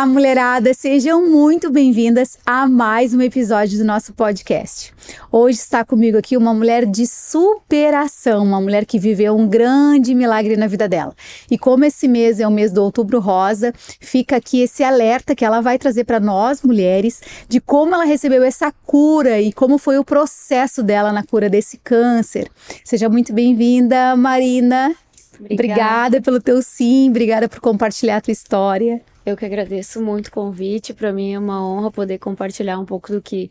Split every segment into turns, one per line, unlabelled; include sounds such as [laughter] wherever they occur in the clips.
Olá, mulherada! Sejam muito bem-vindas a mais um episódio do nosso podcast. Hoje está comigo aqui uma mulher de superação, uma mulher que viveu um grande milagre na vida dela. E como esse mês é o mês do Outubro Rosa, fica aqui esse alerta que ela vai trazer para nós, mulheres, de como ela recebeu essa cura e como foi o processo dela na cura desse câncer. Seja muito bem-vinda, Marina. Obrigada. obrigada pelo teu sim, obrigada por compartilhar a tua história.
Eu que agradeço muito o convite. Para mim é uma honra poder compartilhar um pouco do que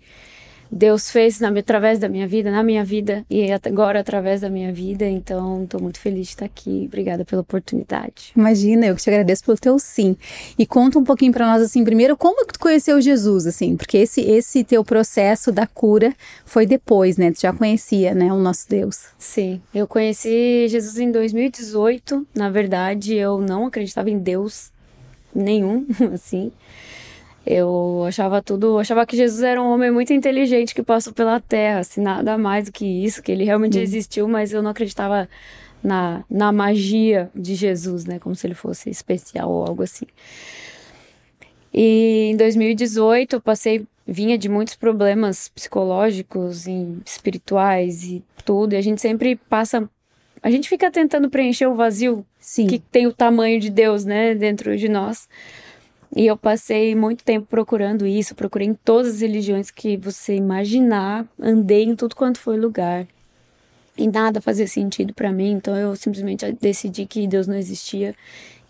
Deus fez na, através da minha vida, na minha vida e agora através da minha vida. Então, estou muito feliz de estar aqui. Obrigada pela oportunidade.
Imagina, eu que te agradeço pelo teu sim. E conta um pouquinho para nós assim, primeiro, como que tu conheceu Jesus assim? Porque esse esse teu processo da cura foi depois, né? Tu já conhecia, né, o nosso Deus.
Sim, eu conheci Jesus em 2018. Na verdade, eu não acreditava em Deus nenhum, [laughs] assim. Eu achava tudo, achava que Jesus era um homem muito inteligente que passou pela terra, assim, nada mais do que isso, que ele realmente hum. existiu, mas eu não acreditava na, na magia de Jesus, né, como se ele fosse especial ou algo assim. E em 2018 eu passei, vinha de muitos problemas psicológicos e espirituais e tudo, e a gente sempre passa a gente fica tentando preencher o vazio Sim. que tem o tamanho de Deus, né, dentro de nós. E eu passei muito tempo procurando isso, procurei em todas as religiões que você imaginar, andei em tudo quanto foi lugar. E nada fazia sentido para mim, então eu simplesmente decidi que Deus não existia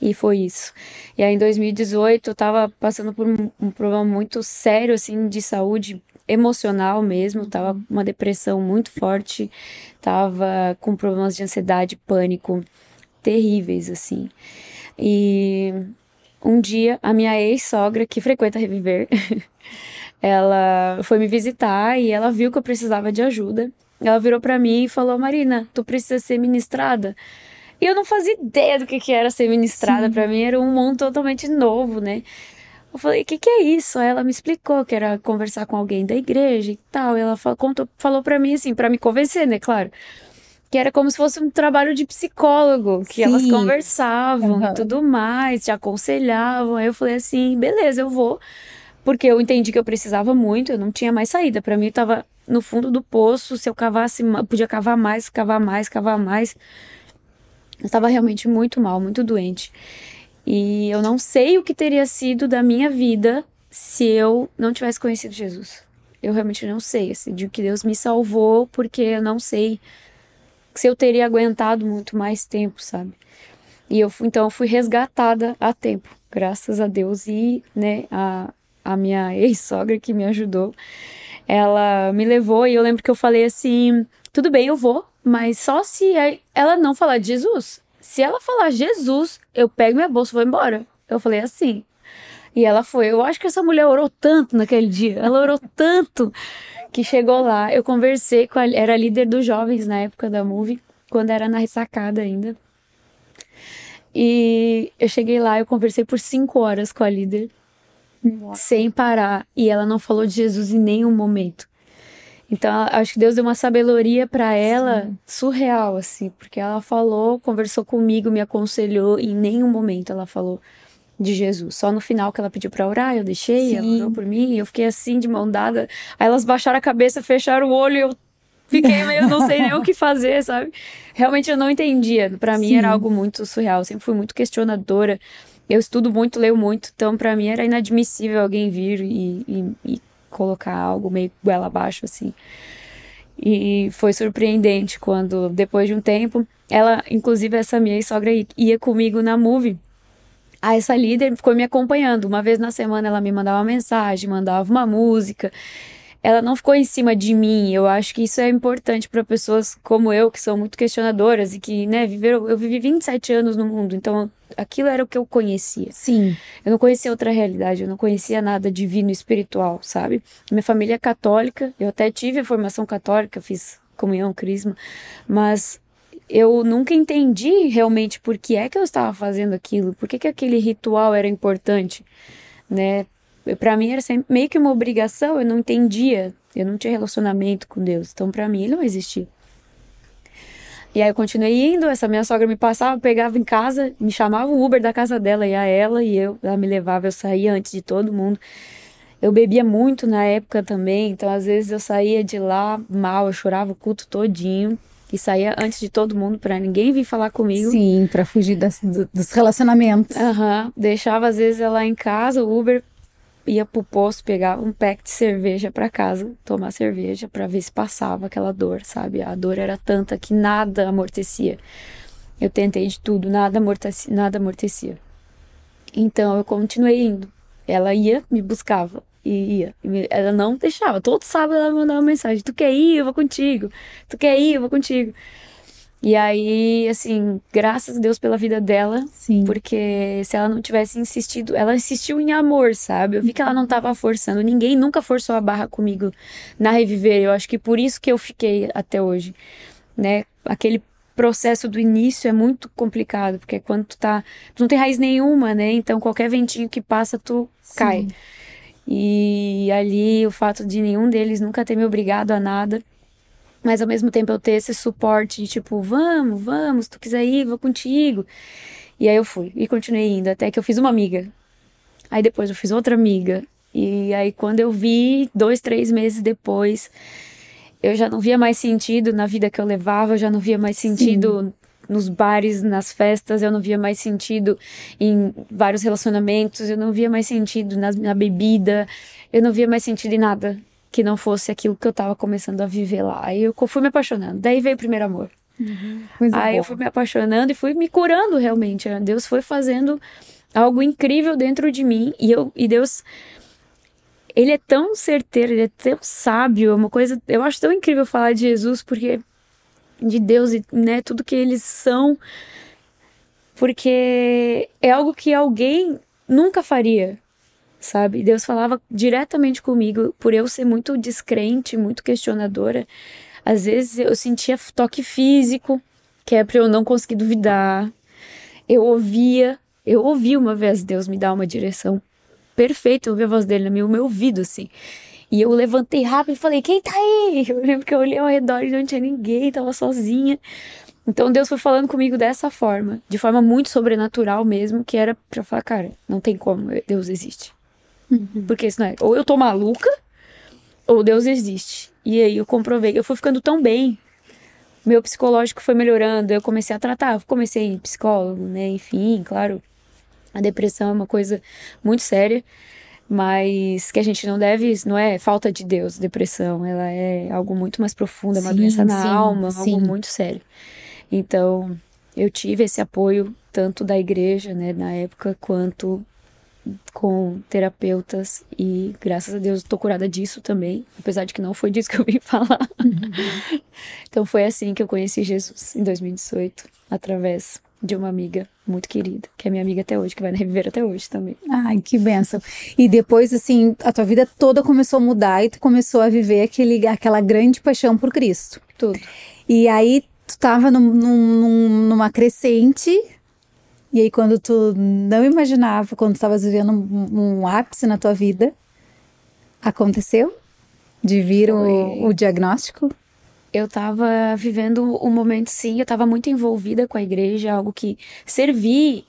e foi isso. E aí em 2018 eu tava passando por um, um problema muito sério assim de saúde emocional mesmo, tava com uma depressão muito forte, tava com problemas de ansiedade, pânico terríveis assim. E um dia a minha ex-sogra, que frequenta Reviver, [laughs] ela foi me visitar e ela viu que eu precisava de ajuda. Ela virou para mim e falou: "Marina, tu precisa ser ministrada". E eu não fazia ideia do que que era ser ministrada, para mim era um mundo totalmente novo, né? Eu falei, o que, que é isso? Aí ela me explicou que era conversar com alguém da igreja e tal. E ela falou, contou, falou pra mim, assim, para me convencer, né, claro. Que era como se fosse um trabalho de psicólogo, que Sim. elas conversavam uhum. e tudo mais, te aconselhavam. Aí eu falei assim, beleza, eu vou. Porque eu entendi que eu precisava muito, eu não tinha mais saída. para mim, eu tava no fundo do poço. Se eu cavasse, podia cavar mais, cavar mais, cavar mais. Eu estava realmente muito mal, muito doente. E eu não sei o que teria sido da minha vida se eu não tivesse conhecido Jesus. Eu realmente não sei, assim, de que Deus me salvou, porque eu não sei se eu teria aguentado muito mais tempo, sabe? E eu então eu fui resgatada a tempo, graças a Deus e, né, a, a minha [laughs] ex-sogra que me ajudou, ela me levou e eu lembro que eu falei assim, tudo bem, eu vou, mas só se ela não falar de Jesus se ela falar Jesus, eu pego minha bolsa e vou embora. Eu falei assim. E ela foi. Eu acho que essa mulher orou tanto naquele dia. Ela orou tanto que chegou lá. Eu conversei com a. Era líder dos jovens na época da movie, quando era na ressacada ainda. E eu cheguei lá, eu conversei por cinco horas com a líder, sem parar. E ela não falou de Jesus em nenhum momento. Então, acho que Deus deu uma sabedoria para ela Sim. surreal, assim, porque ela falou, conversou comigo, me aconselhou, e em nenhum momento ela falou de Jesus. Só no final que ela pediu para orar, eu deixei, Sim. ela orou por mim, eu fiquei assim, de mão dada. Aí elas baixaram a cabeça, fecharam o olho e eu fiquei meio, não sei nem o que fazer, sabe? Realmente eu não entendia. Para mim era algo muito surreal, eu sempre fui muito questionadora. Eu estudo muito, leio muito, então para mim era inadmissível alguém vir e, e, e colocar algo meio goela abaixo, assim. E foi surpreendente quando, depois de um tempo, ela, inclusive essa minha sogra ia comigo na movie. Aí essa líder ficou me acompanhando. Uma vez na semana ela me mandava uma mensagem, mandava uma música ela não ficou em cima de mim. Eu acho que isso é importante para pessoas como eu, que são muito questionadoras e que, né, viveram. Eu vivi 27 anos no mundo, então aquilo era o que eu conhecia.
Sim.
Eu não conhecia outra realidade, eu não conhecia nada divino espiritual, sabe? Minha família é católica, eu até tive a formação católica, fiz comunhão, crisma, mas eu nunca entendi realmente por que é que eu estava fazendo aquilo, por que, que aquele ritual era importante, né? Para mim era sempre meio que uma obrigação, eu não entendia, eu não tinha relacionamento com Deus, então para mim ele não existia. E aí eu continuei indo, essa minha sogra me passava, pegava em casa, me chamava o Uber da casa dela, ia ela e eu, ela me levava, eu saía antes de todo mundo. Eu bebia muito na época também, então às vezes eu saía de lá mal, eu chorava o culto todinho e saía antes de todo mundo para ninguém vir falar comigo.
Sim, para fugir das, do, dos relacionamentos.
Aham. Uhum. Deixava às vezes ela em casa, o Uber ia pro posto, pegava um pack de cerveja para casa, tomar cerveja para ver se passava aquela dor, sabe? A dor era tanta que nada amortecia. Eu tentei de tudo, nada amortecia, nada amortecia. Então eu continuei indo. Ela ia, me buscava e ia. Ela não deixava. Todo sábado ela mandava uma mensagem: Tu quer ir? Eu vou contigo. Tu quer ir? Eu vou contigo. E aí, assim, graças a Deus pela vida dela.
Sim.
Porque se ela não tivesse insistido, ela insistiu em amor, sabe? Eu vi que ela não tava forçando. Ninguém nunca forçou a barra comigo na Reviver. Eu acho que por isso que eu fiquei até hoje, né? Aquele processo do início é muito complicado, porque quando tu tá. Tu não tem raiz nenhuma, né? Então qualquer ventinho que passa, tu Sim. cai. E ali o fato de nenhum deles nunca ter me obrigado a nada mas ao mesmo tempo eu ter esse suporte de tipo, vamos, vamos, se tu quiser ir, vou contigo. E aí eu fui e continuei indo até que eu fiz uma amiga. Aí depois eu fiz outra amiga. E aí quando eu vi, dois, três meses depois, eu já não via mais sentido na vida que eu levava, eu já não via mais sentido Sim. nos bares, nas festas, eu não via mais sentido em vários relacionamentos, eu não via mais sentido na, na bebida, eu não via mais sentido em nada que não fosse aquilo que eu tava começando a viver lá. Aí eu fui me apaixonando. Daí veio o primeiro amor. Uhum. Aí eu fui me apaixonando e fui me curando realmente. Deus foi fazendo algo incrível dentro de mim e eu e Deus ele é tão certeiro, ele é tão sábio, é uma coisa, eu acho tão incrível falar de Jesus porque de Deus e né, tudo que eles são porque é algo que alguém nunca faria sabe? Deus falava diretamente comigo, por eu ser muito descrente, muito questionadora. Às vezes eu sentia toque físico, que é para eu não conseguir duvidar. Eu ouvia, eu ouvi uma vez Deus me dar uma direção perfeita, eu ouvi a voz dele no meu, ouvido, assim. E eu levantei rápido e falei: Quem tá aí? [laughs] Eu lembro que eu olhei ao redor e não tinha ninguém, tava sozinha. Então Deus foi falando comigo dessa forma, de forma muito sobrenatural mesmo, que era pra falar: Cara, não tem como, Deus existe. Uhum. Porque isso não é. Ou eu tô maluca, ou Deus existe. E aí eu comprovei. Eu fui ficando tão bem. Meu psicológico foi melhorando. Eu comecei a tratar. Comecei em psicólogo, né? Enfim, claro. A depressão é uma coisa muito séria. Mas que a gente não deve, não é falta de Deus, depressão, ela é algo muito mais profundo, é uma sim, doença na sim, alma, sim. algo muito sério. Então, eu tive esse apoio tanto da igreja, né, na época, quanto com terapeutas e graças a Deus estou curada disso também, apesar de que não foi disso que eu vim [laughs] falar. Uhum. então foi assim que eu conheci Jesus em 2018, através de uma amiga muito querida, que é minha amiga até hoje, que vai reviver até hoje também.
Ai, que benção. E depois, assim, a tua vida toda começou a mudar e tu começou a viver aquele, aquela grande paixão por Cristo.
Tudo.
E aí tu tava num, num, numa crescente e aí, quando tu não imaginava, quando tu estavas vivendo um, um, ápice na tua vida, aconteceu? De vir o, o, diagnóstico?
Eu estava vivendo um momento, sim, eu estava muito envolvida com a igreja, algo que servir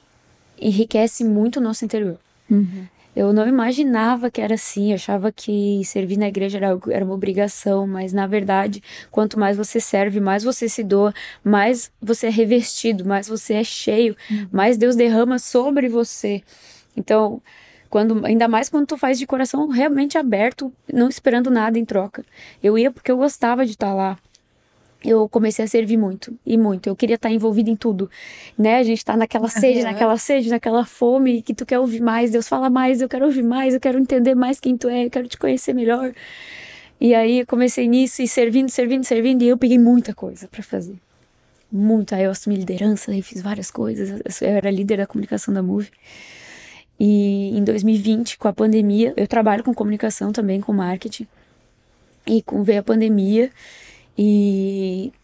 enriquece muito o nosso interior. Uhum. Eu não imaginava que era assim, achava que servir na igreja era, era uma obrigação, mas na verdade, quanto mais você serve, mais você se doa, mais você é revestido, mais você é cheio, uhum. mais Deus derrama sobre você. Então, quando ainda mais quando tu faz de coração realmente aberto, não esperando nada em troca. Eu ia porque eu gostava de estar lá eu comecei a servir muito e muito. Eu queria estar envolvida em tudo, né? A gente tá naquela sede, naquela sede, naquela fome que tu quer ouvir mais. Deus fala mais, eu quero ouvir mais, eu quero entender mais quem tu é, eu quero te conhecer melhor. E aí comecei nisso e servindo, servindo, servindo e eu peguei muita coisa para fazer. Muito. Aí eu assumi liderança, aí fiz várias coisas. Eu era líder da comunicação da Move. E em 2020, com a pandemia, eu trabalho com comunicação também, com marketing. E com veio a pandemia, e,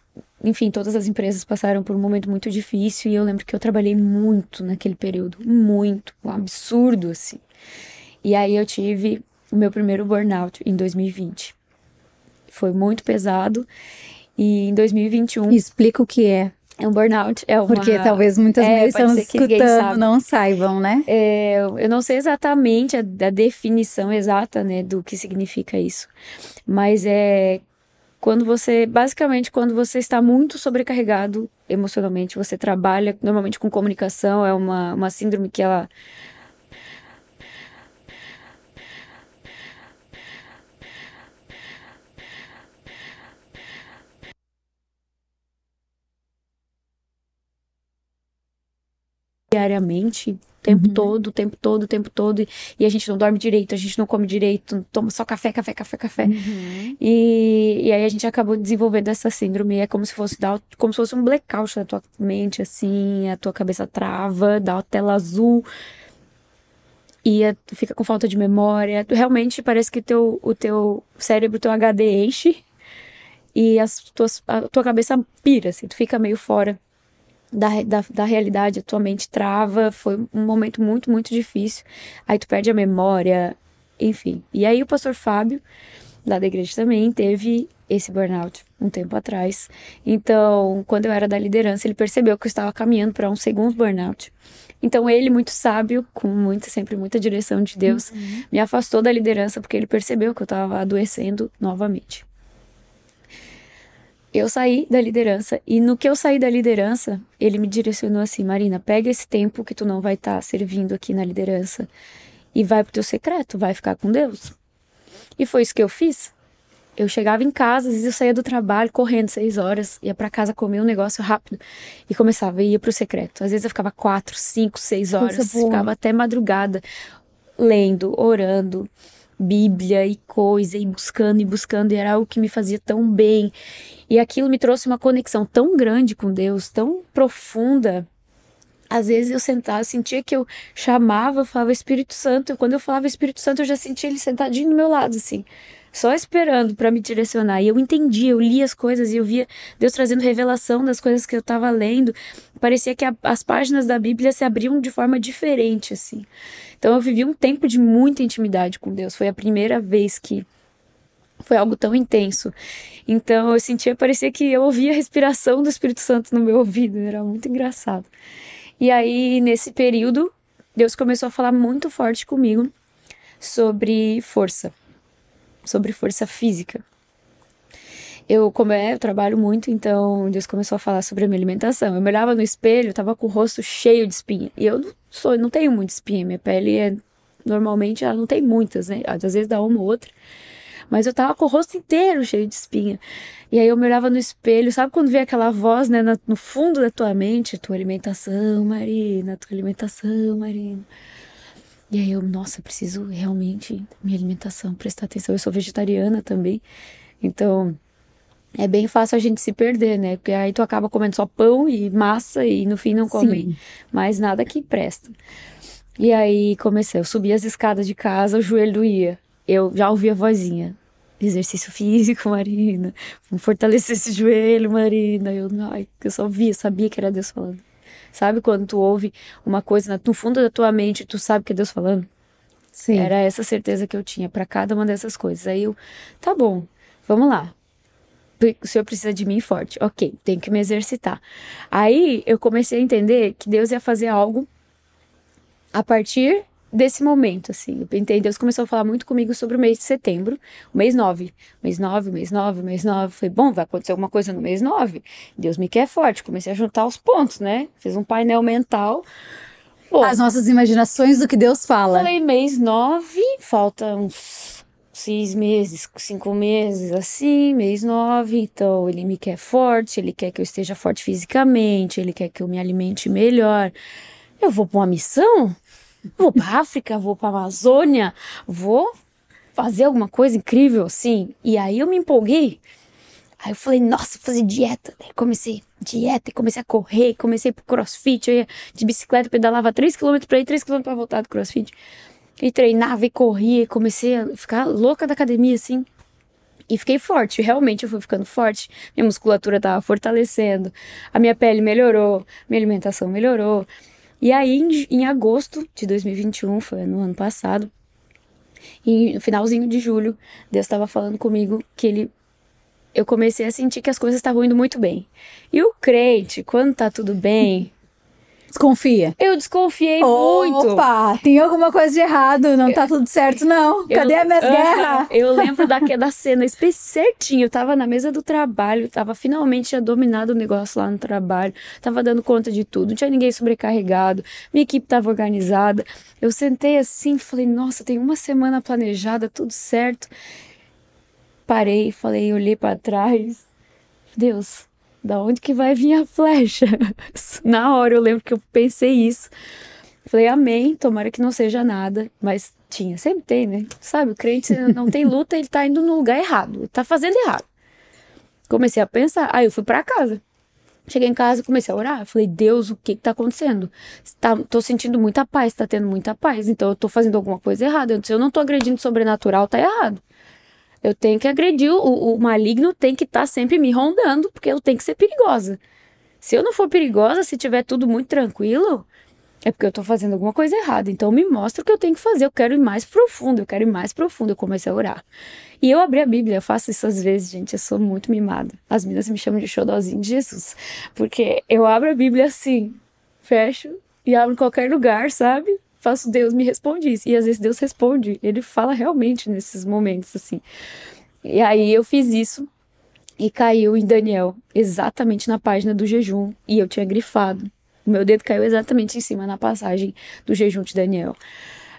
enfim, todas as empresas passaram por um momento muito difícil e eu lembro que eu trabalhei muito naquele período, muito, um absurdo assim. E aí eu tive o meu primeiro burnout em 2020. Foi muito pesado E em 2021.
Explica o que é.
É um burnout. É uma...
Porque talvez muitas é, mulheres estão escutando não saibam, né?
É, eu não sei exatamente a, a, definição exata, né, do que significa isso. Mas é quando você, basicamente, quando você está muito sobrecarregado emocionalmente, você trabalha normalmente com comunicação, é uma, uma síndrome que ela diariamente, tempo uhum. todo, o tempo todo, o tempo todo, e, e, a gente não dorme direito, a gente não come direito, toma só café, café, café, café. Uhum. E, e aí a gente acabou desenvolvendo essa síndrome, é como se fosse dar, como se fosse um blackout na tua mente, assim, a tua cabeça trava, dá uma tela azul, e é, tu fica com falta de memória, realmente parece que teu, o teu cérebro, teu HD enche, e as tuas, a tua cabeça pira, assim, tu fica meio fora da, da, da realidade, a tua mente trava, foi um momento muito, muito difícil. Aí tu perde a memória, enfim. E aí o pastor Fábio, lá da igreja também, teve esse burnout um tempo atrás. Então, quando eu era da liderança, ele percebeu que eu estava caminhando para um segundo burnout. Então, ele, muito sábio, com muita, sempre muita direção de Deus, uhum. me afastou da liderança porque ele percebeu que eu estava adoecendo novamente eu saí da liderança e no que eu saí da liderança, ele me direcionou assim, Marina, pega esse tempo que tu não vai estar tá servindo aqui na liderança e vai pro teu secreto, vai ficar com Deus. E foi isso que eu fiz. Eu chegava em casa, às vezes eu saía do trabalho correndo seis horas, ia para casa comer um negócio rápido e começava, ia pro secreto. Às vezes eu ficava quatro, cinco, seis horas, ficava até madrugada lendo, orando, Bíblia e coisa, e buscando e buscando, e era algo que me fazia tão bem. E aquilo me trouxe uma conexão tão grande com Deus, tão profunda. Às vezes eu sentava, sentia que eu chamava, eu falava Espírito Santo. E quando eu falava Espírito Santo, eu já sentia ele sentadinho do meu lado, assim, só esperando para me direcionar. E eu entendia, eu lia as coisas e eu via Deus trazendo revelação das coisas que eu estava lendo. Parecia que a, as páginas da Bíblia se abriam de forma diferente, assim. Então eu vivi um tempo de muita intimidade com Deus. Foi a primeira vez que foi algo tão intenso. Então eu sentia, parecia que eu ouvia a respiração do Espírito Santo no meu ouvido, era muito engraçado. E aí, nesse período, Deus começou a falar muito forte comigo sobre força, sobre força física. Eu, como é, eu trabalho muito, então Deus começou a falar sobre a minha alimentação. Eu me olhava no espelho, tava com o rosto cheio de espinha. E eu sou, não tenho muita espinha, minha pele é normalmente ela não tem muitas, né? Às vezes dá uma ou outra. Mas eu tava com o rosto inteiro cheio de espinha. E aí eu me olhava no espelho, sabe quando vem aquela voz, né, no fundo da tua mente, tua alimentação, Marina, tua alimentação, Marina. E aí eu, nossa, preciso realmente minha alimentação, prestar atenção. Eu sou vegetariana também. Então, é bem fácil a gente se perder, né? Porque aí tu acaba comendo só pão e massa e no fim não come Sim. mais nada que presta. E aí comecei, eu subi as escadas de casa, o joelho doía eu já ouvi a vozinha. Exercício físico, [laughs] Marina. Vamos fortalecer esse joelho, Marina. Eu, ai, eu só via, sabia que era Deus falando. Sabe quando tu ouve uma coisa no fundo da tua mente, tu sabe que é Deus falando? Sim. Era essa certeza que eu tinha para cada uma dessas coisas. Aí eu, tá bom, vamos lá. O senhor precisa de mim forte. Ok, tenho que me exercitar. Aí eu comecei a entender que Deus ia fazer algo a partir desse momento, assim. Eu Deus começou a falar muito comigo sobre o mês de setembro, o mês 9. Mês 9, mês 9, mês 9. Falei, bom, vai acontecer alguma coisa no mês 9. Deus me quer forte. Comecei a juntar os pontos, né? Fiz um painel mental.
As nossas imaginações do que Deus fala.
Falei, mês 9, falta uns seis meses, cinco meses, assim, mês 9. Então, ele me quer forte, ele quer que eu esteja forte fisicamente, ele quer que eu me alimente melhor. Eu vou para uma missão? Vou para África, vou para Amazônia, vou fazer alguma coisa incrível assim. E aí eu me empolguei. Aí eu falei, nossa, fazer dieta. Daí comecei dieta, comecei a correr, comecei pro crossfit. Eu ia de bicicleta, pedalava 3km para ir, 3km para voltar do crossfit. E treinava e corria, e comecei a ficar louca da academia assim. E fiquei forte, realmente eu fui ficando forte. Minha musculatura tava fortalecendo, a minha pele melhorou, minha alimentação melhorou. E aí, em, em agosto de 2021, foi no ano passado, e no finalzinho de julho, Deus estava falando comigo que ele eu comecei a sentir que as coisas estavam indo muito bem. E o crente, quando tá tudo bem,
Desconfia.
Eu desconfiei muito.
Opa, tem alguma coisa de errado, não tá tudo certo, não. Cadê eu, a minha uh, guerra?
Eu lembro da, da cena certinho. Eu tava na mesa do trabalho, tava finalmente tinha dominado o negócio lá no trabalho, tava dando conta de tudo, não tinha ninguém sobrecarregado, minha equipe tava organizada. Eu sentei assim, falei, nossa, tem uma semana planejada, tudo certo. Parei, falei, olhei para trás. Deus, da onde que vai vir a flecha? [laughs] Na hora eu lembro que eu pensei isso. Falei, amém, tomara que não seja nada. Mas tinha, sempre tem, né? Sabe, o crente não tem luta, ele tá indo no lugar errado, tá fazendo errado. Comecei a pensar, aí eu fui para casa. Cheguei em casa, comecei a orar. Falei, Deus, o que que tá acontecendo? Tá, tô sentindo muita paz, tá tendo muita paz. Então eu tô fazendo alguma coisa errada. Se eu não tô agredindo sobrenatural, tá errado. Eu tenho que agredir, o, o maligno tem que estar tá sempre me rondando, porque eu tenho que ser perigosa. Se eu não for perigosa, se tiver tudo muito tranquilo, é porque eu tô fazendo alguma coisa errada. Então me mostra o que eu tenho que fazer. Eu quero ir mais profundo, eu quero ir mais profundo. Eu comecei a orar. E eu abri a Bíblia, eu faço isso às vezes, gente. Eu sou muito mimada. As meninas me chamam de xodózinho de Jesus. Porque eu abro a Bíblia assim, fecho e abro em qualquer lugar, sabe? Faço Deus me responde isso. E às vezes Deus responde, ele fala realmente nesses momentos assim. E aí eu fiz isso e caiu em Daniel, exatamente na página do jejum, e eu tinha grifado. O meu dedo caiu exatamente em cima na passagem do jejum de Daniel.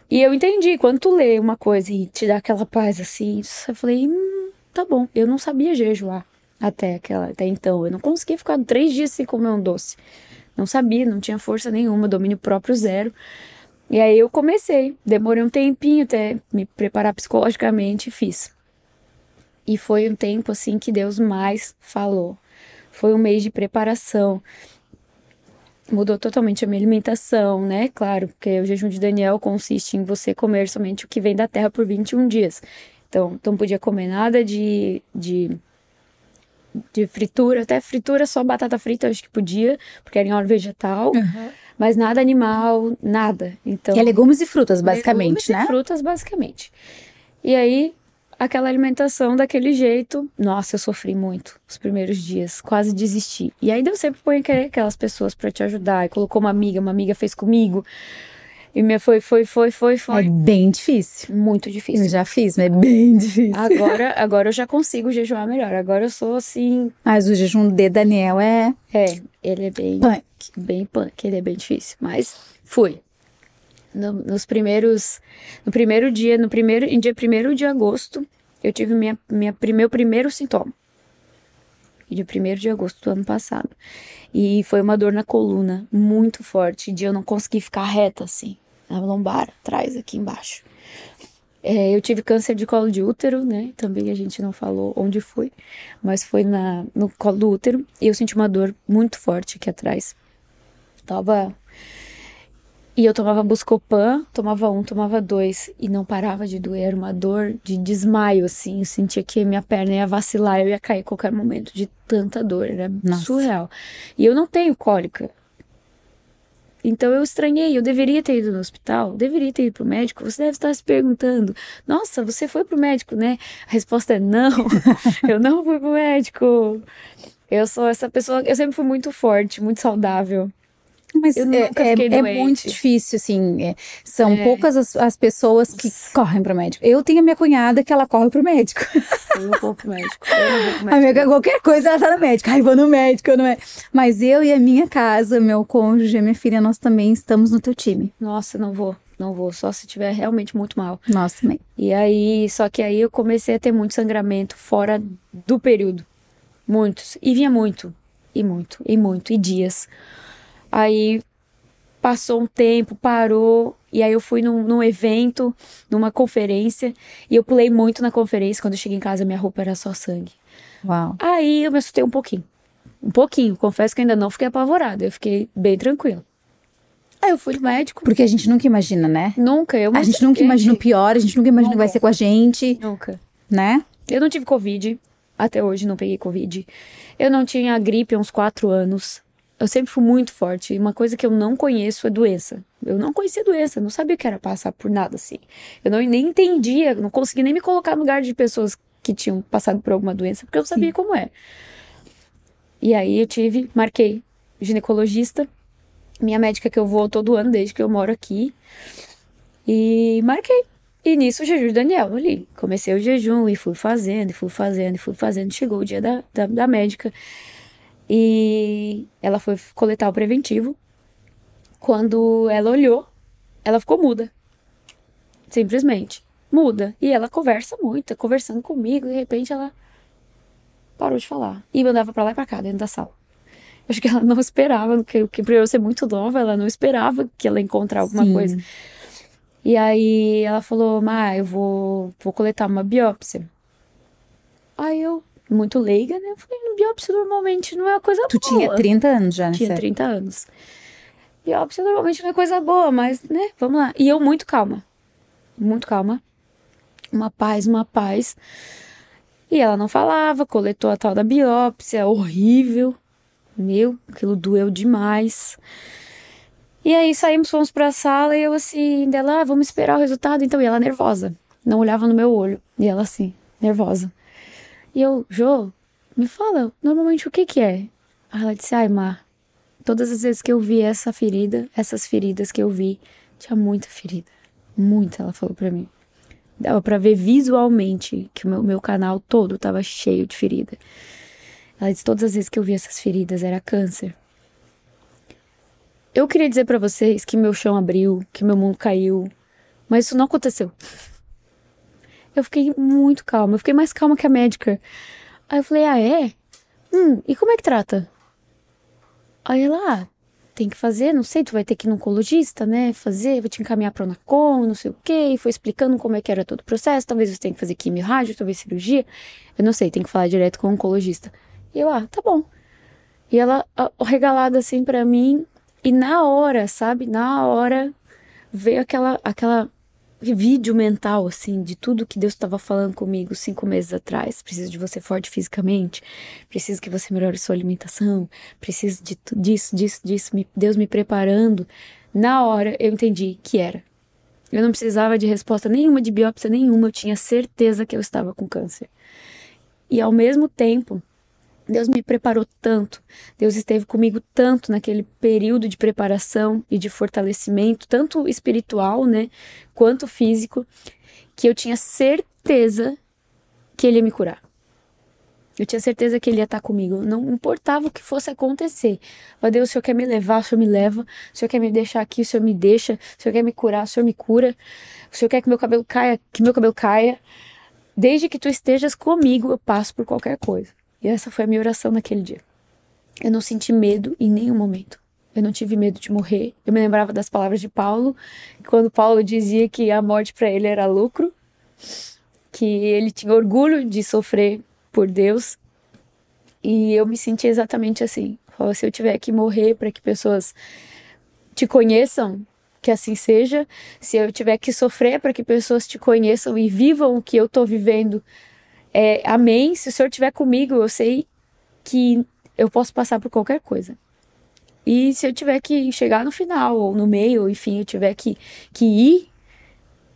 E eu entendi, quando tu lê uma coisa e te dá aquela paz assim, eu falei, hum, tá bom, eu não sabia jejuar até aquela, até então. Eu não conseguia ficar três dias sem comer um doce. Não sabia, não tinha força nenhuma, domínio próprio zero. E aí eu comecei, demorei um tempinho até me preparar psicologicamente e fiz. E foi um tempo assim que Deus mais falou. Foi um mês de preparação. Mudou totalmente a minha alimentação, né? Claro, porque o jejum de Daniel consiste em você comer somente o que vem da terra por 21 dias. Então, não podia comer nada de, de, de fritura, até fritura, só batata frita, acho que podia, porque era em óleo vegetal. Uhum mas nada animal, nada. Então,
que é legumes e frutas, basicamente,
legumes
né?
E frutas, basicamente. E aí, aquela alimentação daquele jeito, nossa, eu sofri muito os primeiros dias, quase desisti. E aí Deus sempre põe aquelas pessoas para te ajudar, e colocou uma amiga, uma amiga fez comigo. E minha foi, foi, foi, foi, foi.
É bem difícil.
Muito difícil.
Eu já fiz, mas é bem difícil.
Agora, agora eu já consigo jejuar melhor. Agora eu sou assim.
Mas o jejum de Daniel é.
É, ele é bem.
Punk.
Bem punk, ele é bem difícil. Mas fui. No, nos primeiros. No primeiro dia, no primeiro. Em dia 1 de agosto, eu tive minha, minha, meu primeiro sintoma. Dia 1 de agosto do ano passado. E foi uma dor na coluna muito forte, de eu não conseguir ficar reta assim na lombar, atrás, aqui embaixo. É, eu tive câncer de colo de útero, né? Também a gente não falou onde foi, mas foi na, no colo do útero e eu senti uma dor muito forte aqui atrás. Tava. E eu tomava Buscopan, tomava um, tomava dois e não parava de doer, era uma dor de desmaio, assim. Eu sentia que minha perna ia vacilar, eu ia cair a qualquer momento de tanta dor, era Nossa. surreal. E eu não tenho cólica, então eu estranhei, eu deveria ter ido no hospital, deveria ter ido pro médico. Você deve estar se perguntando: "Nossa, você foi pro médico, né?" A resposta é não. [laughs] eu não fui pro médico. Eu sou essa pessoa, eu sempre fui muito forte, muito saudável.
Mas é, é, é, muito difícil, assim. É, são é. poucas as, as, pessoas que correm pro médico. Eu tenho a minha cunhada que ela corre pro médico.
Eu não vou pro médico. Eu não vou pro médico.
Minha, qualquer coisa ela tá no médico. Ai, vou no médico, não é. Mas eu e a minha casa, meu cônjuge, a minha filha, nós também estamos no teu time.
Nossa, não vou. Não vou, só se tiver realmente muito mal.
Nossa, também.
E aí, só que aí eu comecei a ter muito sangramento fora do período. Muitos. E vinha muito. E muito. E muito. E dias. Aí passou um tempo, parou, e aí eu fui num, num, evento, numa conferência, e eu pulei muito na conferência. Quando eu cheguei em casa, minha roupa era só sangue.
Uau.
Aí eu me assustei um pouquinho. Um pouquinho, confesso que ainda não fiquei apavorada, eu fiquei bem tranquila. Aí eu fui no médico.
Porque a gente nunca imagina, né?
Nunca, eu
A gente nunca imagina o pior, a gente nunca imagina que vai ser com a gente.
Nunca.
Né?
Eu não tive Covid, até hoje não peguei Covid. Eu não tinha gripe há uns quatro anos eu sempre fui muito forte. E uma coisa que eu não conheço é doença. Eu não conhecia doença, não sabia que era passar por nada assim. Eu não, nem entendia, não conseguia nem me colocar no lugar de pessoas que tinham passado por alguma doença, porque eu sabia Sim. como é. E aí eu tive, marquei ginecologista, minha médica que eu vou todo ano desde que eu moro aqui. E marquei. E nisso o jejum de Daniel ali. Comecei o jejum e fui fazendo, e fui fazendo, e fui fazendo. Chegou o dia da, da, da médica. E ela foi coletar o preventivo. Quando ela olhou, ela ficou muda. Simplesmente. Muda. E ela conversa muito, conversando comigo. E de repente ela parou de falar. E mandava pra lá e pra cá, dentro da sala. Acho que ela não esperava, que, que por eu ser muito nova, ela não esperava que ela ia encontrar alguma Sim. coisa. E aí ela falou, Má, eu vou, vou coletar uma biópsia. Aí eu, muito leiga, né? Eu falei, biópsia normalmente não é uma coisa
tu
boa.
Tu tinha 30 anos já, né?
Tinha 30 anos. Biópsia normalmente não é coisa boa, mas, né, vamos lá. E eu muito calma. Muito calma. Uma paz, uma paz. E ela não falava, coletou a tal da biópsia, horrível. Meu, aquilo doeu demais. E aí saímos, fomos pra sala e eu assim, dela, ah, vamos esperar o resultado. Então, e ela nervosa, não olhava no meu olho. E ela assim, nervosa. E eu, Jô, me fala, normalmente o que que é? Aí ela disse, ai, Mar, todas as vezes que eu vi essa ferida, essas feridas que eu vi, tinha muita ferida. Muita, ela falou pra mim. Dava pra ver visualmente que o meu, meu canal todo tava cheio de ferida. Ela disse: todas as vezes que eu vi essas feridas era câncer. Eu queria dizer para vocês que meu chão abriu, que meu mundo caiu, mas isso não aconteceu. Eu fiquei muito calma, eu fiquei mais calma que a médica. Aí eu falei: ah, é? Hum, e como é que trata? Aí ela, ah, tem que fazer, não sei, tu vai ter que ir no oncologista, né? Fazer, vou te encaminhar para o Nacom, não sei o quê. E foi explicando como é que era todo o processo. Talvez você tenha que fazer quimio rádio, talvez cirurgia. Eu não sei, tem que falar direto com o oncologista. E eu, ah, tá bom. E ela regalada assim para mim, e na hora, sabe? Na hora veio aquela aquela vídeo mental assim de tudo que Deus estava falando comigo cinco meses atrás. Preciso de você forte fisicamente, preciso que você melhore sua alimentação, preciso de disso, disso, disso. Deus me preparando. Na hora eu entendi que era. Eu não precisava de resposta nenhuma, de biópsia nenhuma. Eu tinha certeza que eu estava com câncer. E ao mesmo tempo Deus me preparou tanto, Deus esteve comigo tanto naquele período de preparação e de fortalecimento, tanto espiritual, né, quanto físico, que eu tinha certeza que Ele ia me curar. Eu tinha certeza que Ele ia estar comigo. Não importava o que fosse acontecer. Mas Deus, o Senhor quer me levar, o Senhor me leva. O Senhor quer me deixar aqui, o Senhor me deixa. O Senhor quer me curar, o Senhor me cura. O Senhor quer que meu cabelo caia, que meu cabelo caia. Desde que tu estejas comigo, eu passo por qualquer coisa. E essa foi a minha oração naquele dia. Eu não senti medo em nenhum momento. Eu não tive medo de morrer. Eu me lembrava das palavras de Paulo, quando Paulo dizia que a morte para ele era lucro, que ele tinha orgulho de sofrer por Deus. E eu me senti exatamente assim. Se eu tiver que morrer para que pessoas te conheçam, que assim seja. Se eu tiver que sofrer para que pessoas te conheçam e vivam o que eu estou vivendo, é, amém. Se o Senhor estiver comigo, eu sei que eu posso passar por qualquer coisa. E se eu tiver que chegar no final, ou no meio, ou enfim, eu tiver que, que ir,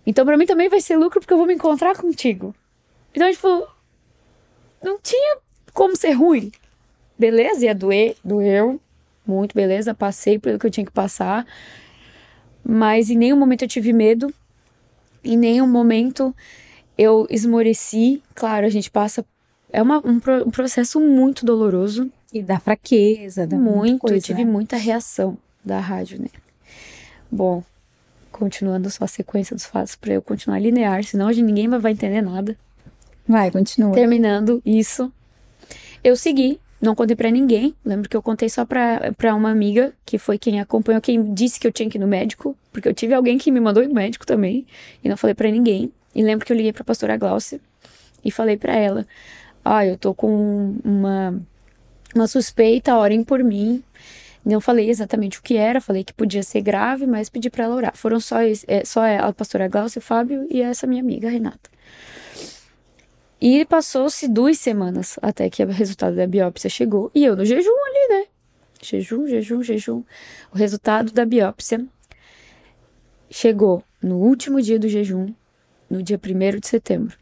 então para mim também vai ser lucro porque eu vou me encontrar contigo. Então, tipo, não tinha como ser ruim. Beleza, ia doer, doeu, muito beleza, passei pelo que eu tinha que passar, mas em nenhum momento eu tive medo, em nenhum momento eu esmoreci. Claro, a gente passa. É uma, um, um processo muito doloroso.
E da fraqueza, da
muito. Coisa, eu tive né? muita reação da rádio, né? Bom, continuando só a sequência dos fatos para eu continuar linear, senão hoje ninguém vai entender nada.
Vai, continua.
Terminando isso, eu segui, não contei para ninguém. Lembro que eu contei só pra, pra uma amiga, que foi quem acompanhou, quem disse que eu tinha que ir no médico, porque eu tive alguém que me mandou ir no médico também, e não falei para ninguém. E lembro que eu liguei pra pastora Glaucia e falei para ela: Ah, eu tô com uma, uma suspeita, orem por mim. Não falei exatamente o que era, falei que podia ser grave, mas pedi para ela orar. Foram só, é, só a pastora Glaucia, o Fábio e essa minha amiga, Renata. E passou-se duas semanas até que o resultado da biópsia chegou. E eu no jejum ali, né? Jejum, jejum, jejum. O resultado da biópsia chegou no último dia do jejum, no dia 1 de setembro.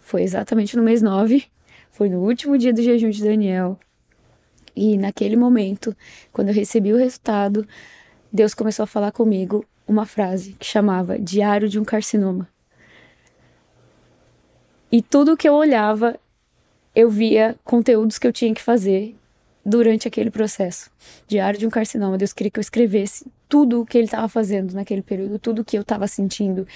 Foi exatamente no mês 9, foi no último dia do jejum de Daniel. E naquele momento, quando eu recebi o resultado, Deus começou a falar comigo uma frase que chamava Diário de um Carcinoma. E tudo que eu olhava, eu via conteúdos que eu tinha que fazer durante aquele processo. Diário de um carcinoma. Deus queria que eu escrevesse tudo o que ele estava fazendo naquele período, tudo o que eu estava sentindo,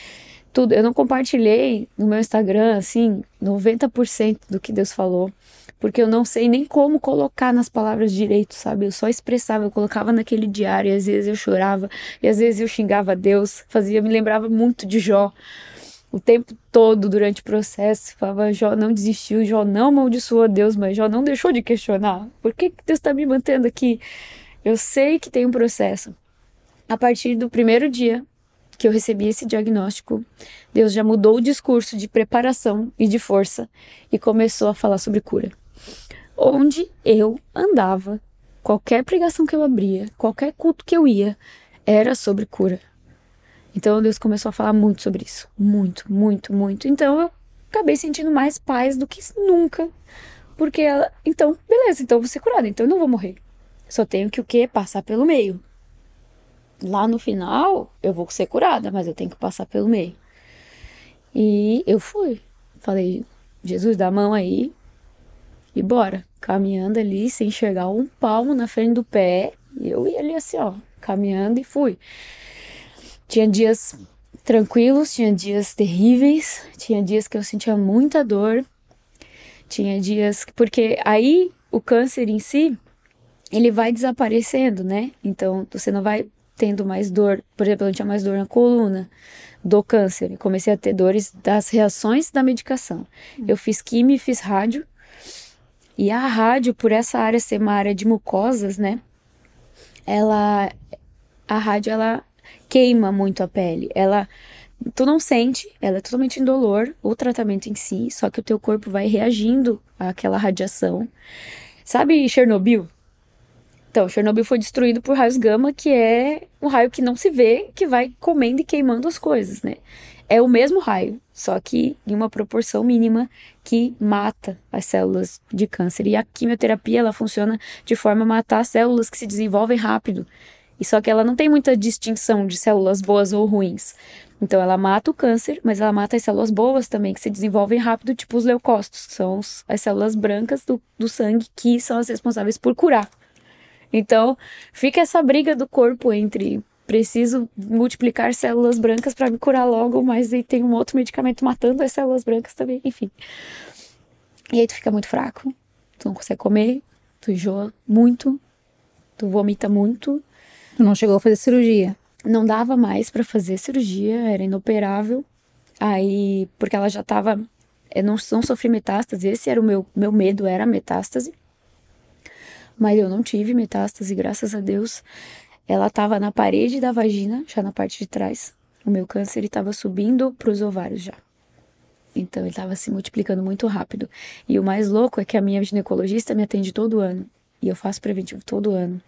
tudo. Eu não compartilhei no meu Instagram, assim, 90% do que Deus falou, porque eu não sei nem como colocar nas palavras direito, sabe? Eu só expressava, eu colocava naquele diário, e às vezes eu chorava, e às vezes eu xingava Deus, fazia, me lembrava muito de Jó o tempo todo durante o processo. Falava, Jó não desistiu, Jó não amaldiçoou Deus, mas Jó não deixou de questionar. Por que, que Deus está me mantendo aqui? Eu sei que tem um processo. A partir do primeiro dia que eu recebi esse diagnóstico, Deus já mudou o discurso de preparação e de força e começou a falar sobre cura. Onde eu andava, qualquer pregação que eu abria, qualquer culto que eu ia, era sobre cura. Então Deus começou a falar muito sobre isso. Muito, muito, muito. Então eu acabei sentindo mais paz do que nunca. Porque ela. Então, beleza, então eu vou ser curada, então eu não vou morrer. Só tenho que o quê? Passar pelo meio. Lá no final, eu vou ser curada, mas eu tenho que passar pelo meio. E eu fui. Falei, Jesus, dá a mão aí. E bora. Caminhando ali, sem enxergar um palmo na frente do pé. E eu ia ali assim, ó, caminhando e fui. Tinha dias tranquilos, tinha dias terríveis, tinha dias que eu sentia muita dor, tinha dias porque aí o câncer em si ele vai desaparecendo, né? Então você não vai tendo mais dor, por exemplo, eu não tinha mais dor na coluna do câncer, eu comecei a ter dores das reações da medicação. Eu fiz quimio, fiz rádio e a rádio, por essa área ser uma área de mucosas, né? Ela a rádio ela queima muito a pele. Ela tu não sente, ela é totalmente indolor, o tratamento em si, só que o teu corpo vai reagindo àquela radiação. Sabe Chernobyl? Então, Chernobyl foi destruído por raios gama, que é um raio que não se vê, que vai comendo e queimando as coisas, né? É o mesmo raio, só que em uma proporção mínima que mata as células de câncer. E a quimioterapia, ela funciona de forma a matar células que se desenvolvem rápido. E só que ela não tem muita distinção de células boas ou ruins. Então ela mata o câncer, mas ela mata as células boas também, que se desenvolvem rápido, tipo os leucócitos, que são as células brancas do, do sangue que são as responsáveis por curar. Então fica essa briga do corpo entre preciso multiplicar células brancas para me curar logo, mas aí tem um outro medicamento matando as células brancas também, enfim. E aí tu fica muito fraco, tu não consegue comer, tu enjoa muito, tu vomita muito,
não chegou a fazer cirurgia?
Não dava mais para fazer cirurgia, era inoperável. Aí, porque ela já tava. Eu não, não sofri metástase, esse era o meu, meu medo, era metástase. Mas eu não tive metástase, graças a Deus. Ela tava na parede da vagina, já na parte de trás. O meu câncer estava subindo para os ovários já. Então ele estava se multiplicando muito rápido. E o mais louco é que a minha ginecologista me atende todo ano. E eu faço preventivo todo ano.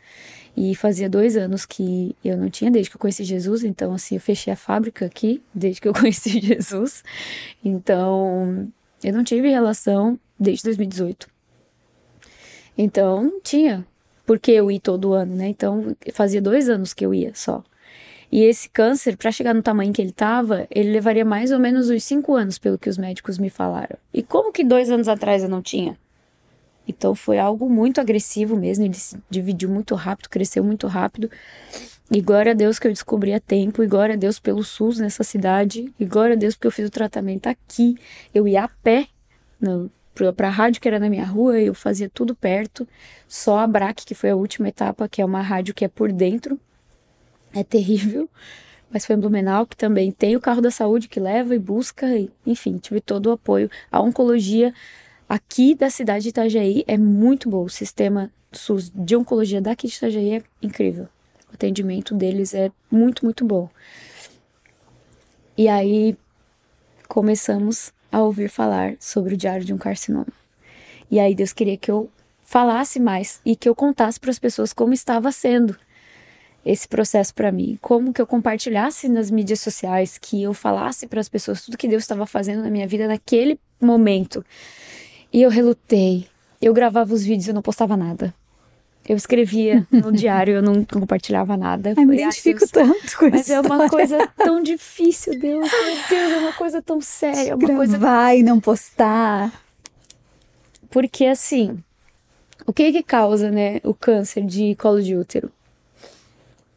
E fazia dois anos que eu não tinha, desde que eu conheci Jesus. Então, assim, eu fechei a fábrica aqui, desde que eu [laughs] conheci Jesus. Então, eu não tive relação desde 2018. Então, não tinha porque eu ir todo ano, né? Então, fazia dois anos que eu ia só. E esse câncer, para chegar no tamanho que ele estava, ele levaria mais ou menos uns cinco anos, pelo que os médicos me falaram. E como que dois anos atrás eu não tinha? Então foi algo muito agressivo mesmo, ele se dividiu muito rápido, cresceu muito rápido. E glória a Deus que eu descobri a tempo, e glória a Deus pelo SUS nessa cidade, e glória a Deus porque eu fiz o tratamento aqui. Eu ia a pé para a rádio que era na minha rua, eu fazia tudo perto. Só a BRAC, que foi a última etapa, que é uma rádio que é por dentro. É terrível, mas foi em Blumenau, que também tem o carro da saúde que leva e busca, e, enfim, tive todo o apoio. A oncologia aqui da cidade de Itajaí é muito bom. O sistema SUS de oncologia daqui de Itajaí é incrível. O atendimento deles é muito, muito bom. E aí começamos a ouvir falar sobre o diário de um carcinoma. E aí Deus queria que eu falasse mais e que eu contasse para as pessoas como estava sendo esse processo para mim, como que eu compartilhasse nas mídias sociais, que eu falasse para as pessoas tudo que Deus estava fazendo na minha vida naquele momento. E eu relutei. Eu gravava os vídeos e não postava nada. Eu escrevia no [laughs] diário, eu não compartilhava nada.
Eu me identifico Deus, tanto com
Mas é uma coisa tão difícil, Deus. Meu Deus, é uma coisa tão séria. É uma
Gravar
coisa...
e não postar.
Porque assim, o que que causa, né, o câncer de colo de útero?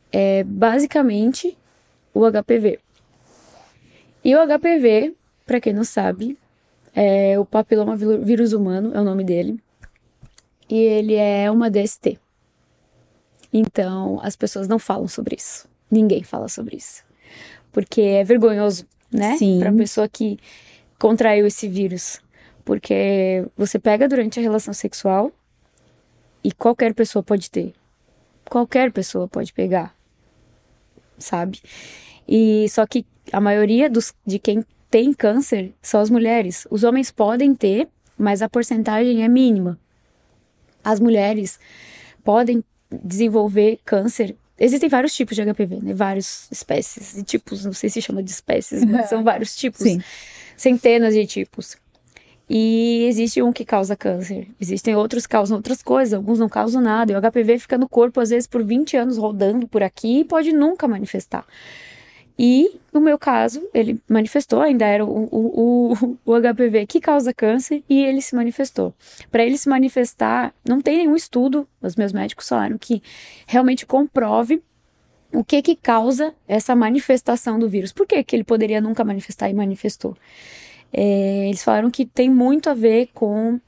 É basicamente o HPV. E o HPV, para quem não sabe, é o papiloma vírus humano, é o nome dele. E ele é uma DST. Então, as pessoas não falam sobre isso. Ninguém fala sobre isso. Porque é vergonhoso, né?
Sim.
Pra pessoa que contraiu esse vírus. Porque você pega durante a relação sexual e qualquer pessoa pode ter. Qualquer pessoa pode pegar. Sabe? E só que a maioria dos, de quem tem câncer são as mulheres. Os homens podem ter, mas a porcentagem é mínima. As mulheres podem desenvolver câncer. Existem vários tipos de HPV, né? Várias espécies e tipos, não sei se chama de espécies, mas [laughs] são vários tipos.
Sim.
Centenas de tipos. E existe um que causa câncer. Existem outros que causam outras coisas, alguns não causam nada. E o HPV fica no corpo, às vezes, por 20 anos rodando por aqui e pode nunca manifestar. E, no meu caso, ele manifestou, ainda era o, o, o, [laughs] o HPV que causa câncer, e ele se manifestou. Para ele se manifestar, não tem nenhum estudo, os meus médicos falaram que realmente comprove o que que causa essa manifestação do vírus. Por que, que ele poderia nunca manifestar e manifestou? É, eles falaram que tem muito a ver com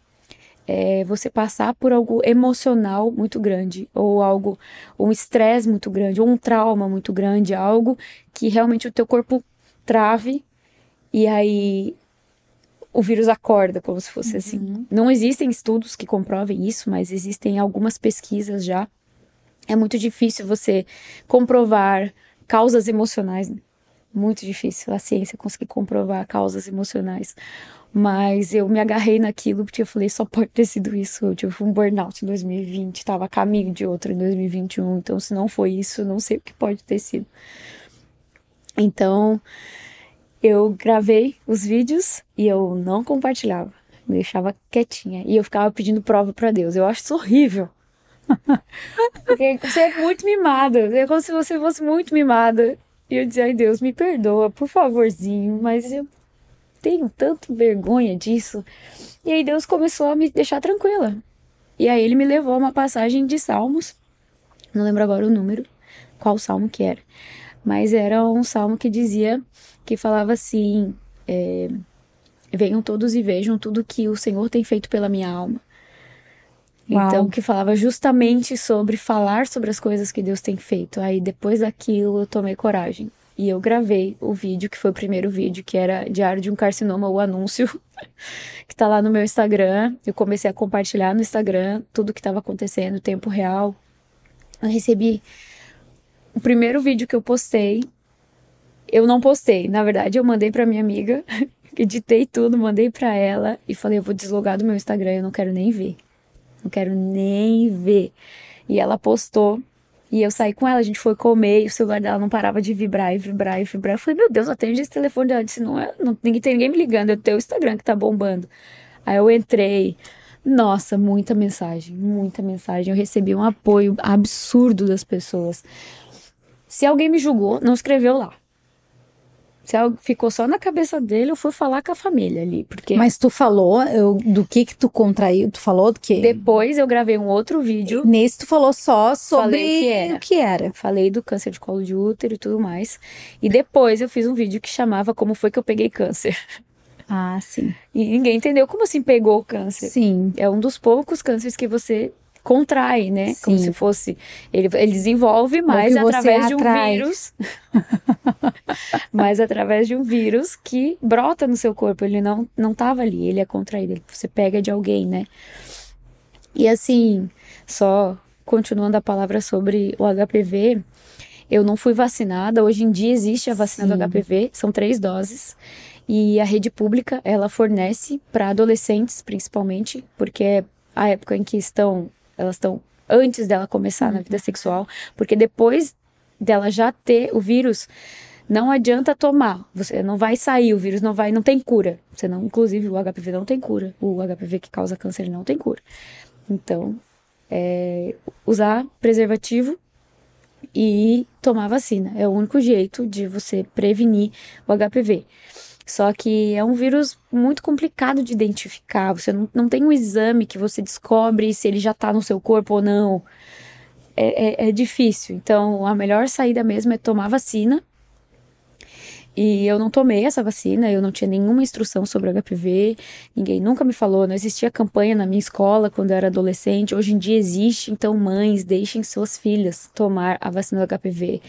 é, você passar por algo emocional muito grande, ou algo, um estresse muito grande, ou um trauma muito grande, algo que realmente o teu corpo trave e aí o vírus acorda, como se fosse assim. uhum. assim. Não existem estudos que comprovem isso, mas existem algumas pesquisas já. É muito difícil você comprovar causas emocionais. Né? Muito difícil a ciência conseguir comprovar causas emocionais. Mas eu me agarrei naquilo porque eu falei, só pode ter sido isso. Eu tive um burnout em 2020, tava a caminho de outro em 2021. Então, se não foi isso, não sei o que pode ter sido. Então, eu gravei os vídeos e eu não compartilhava. Me deixava quietinha. E eu ficava pedindo prova para Deus. Eu acho isso horrível. [laughs] Porque você é muito mimada. É como se você fosse muito mimada. E eu dizia, ai Deus, me perdoa, por favorzinho, mas eu tenho tanto vergonha disso. E aí Deus começou a me deixar tranquila. E aí ele me levou a uma passagem de Salmos, não lembro agora o número, qual salmo que era, mas era um salmo que dizia, que falava assim: é, Venham todos e vejam tudo que o Senhor tem feito pela minha alma. Uau. Então, que falava justamente sobre falar sobre as coisas que Deus tem feito. Aí, depois daquilo, eu tomei coragem. E eu gravei o vídeo, que foi o primeiro vídeo, que era Diário de um Carcinoma, o anúncio, [laughs] que tá lá no meu Instagram. Eu comecei a compartilhar no Instagram tudo que estava acontecendo, tempo real. Eu recebi o primeiro vídeo que eu postei. Eu não postei, na verdade, eu mandei para minha amiga, [laughs] editei tudo, mandei para ela e falei: eu vou deslogar do meu Instagram, eu não quero nem ver. Não quero nem ver. E ela postou. E eu saí com ela, a gente foi comer e o celular dela não parava de vibrar e vibrar e vibrar. Eu falei, meu Deus, atende esse telefone dela. disse, não, é, não ninguém, tem ninguém me ligando, é o teu Instagram que tá bombando. Aí eu entrei. Nossa, muita mensagem, muita mensagem. Eu recebi um apoio absurdo das pessoas. Se alguém me julgou, não escreveu lá. Se ficou só na cabeça dele, eu fui falar com a família ali, porque...
Mas tu falou eu, do que que tu contraiu, tu falou do que?
Depois eu gravei um outro vídeo.
Nesse tu falou só sobre que o que era.
Falei do câncer de colo de útero e tudo mais. E depois eu fiz um vídeo que chamava Como Foi Que Eu Peguei Câncer.
Ah, sim.
E ninguém entendeu como assim pegou o câncer.
Sim.
É um dos poucos cânceres que você contrai, né? Sim. Como se fosse. Ele, ele desenvolve mais através de um vírus. [laughs] mas através de um vírus que brota no seu corpo. Ele não, não tava ali, ele é contraído. Você pega de alguém, né? E assim, só continuando a palavra sobre o HPV, eu não fui vacinada. Hoje em dia existe a vacina Sim. do HPV, são três doses. E a rede pública, ela fornece para adolescentes, principalmente, porque é a época em que estão elas estão antes dela começar uhum. na vida sexual, porque depois dela já ter o vírus, não adianta tomar. Você não vai sair, o vírus não vai, não tem cura. Você não, inclusive o HPV não tem cura. O HPV que causa câncer não tem cura. Então, é, usar preservativo e tomar vacina. É o único jeito de você prevenir o HPV. Só que é um vírus muito complicado de identificar. Você não, não tem um exame que você descobre se ele já está no seu corpo ou não. É, é, é difícil. Então, a melhor saída mesmo é tomar vacina e eu não tomei essa vacina, eu não tinha nenhuma instrução sobre o HPV, ninguém nunca me falou, não existia campanha na minha escola quando eu era adolescente. Hoje em dia existe, então mães, deixem suas filhas tomar a vacina do HPV.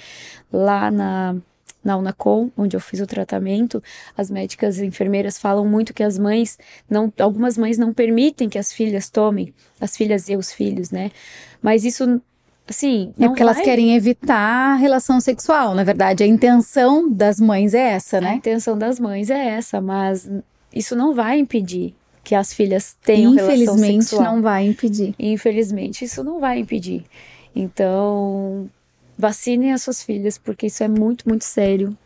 Lá na na Unacom, onde eu fiz o tratamento, as médicas e enfermeiras falam muito que as mães não, algumas mães não permitem que as filhas tomem, as filhas e os filhos, né? Mas isso Assim,
é porque vai... elas querem evitar a relação sexual, na verdade. A intenção das mães é essa, né?
A intenção das mães é essa, mas isso não vai impedir que as filhas tenham relação sexual.
Infelizmente não vai impedir.
Infelizmente isso não vai impedir. Então, vacinem as suas filhas, porque isso é muito, muito sério.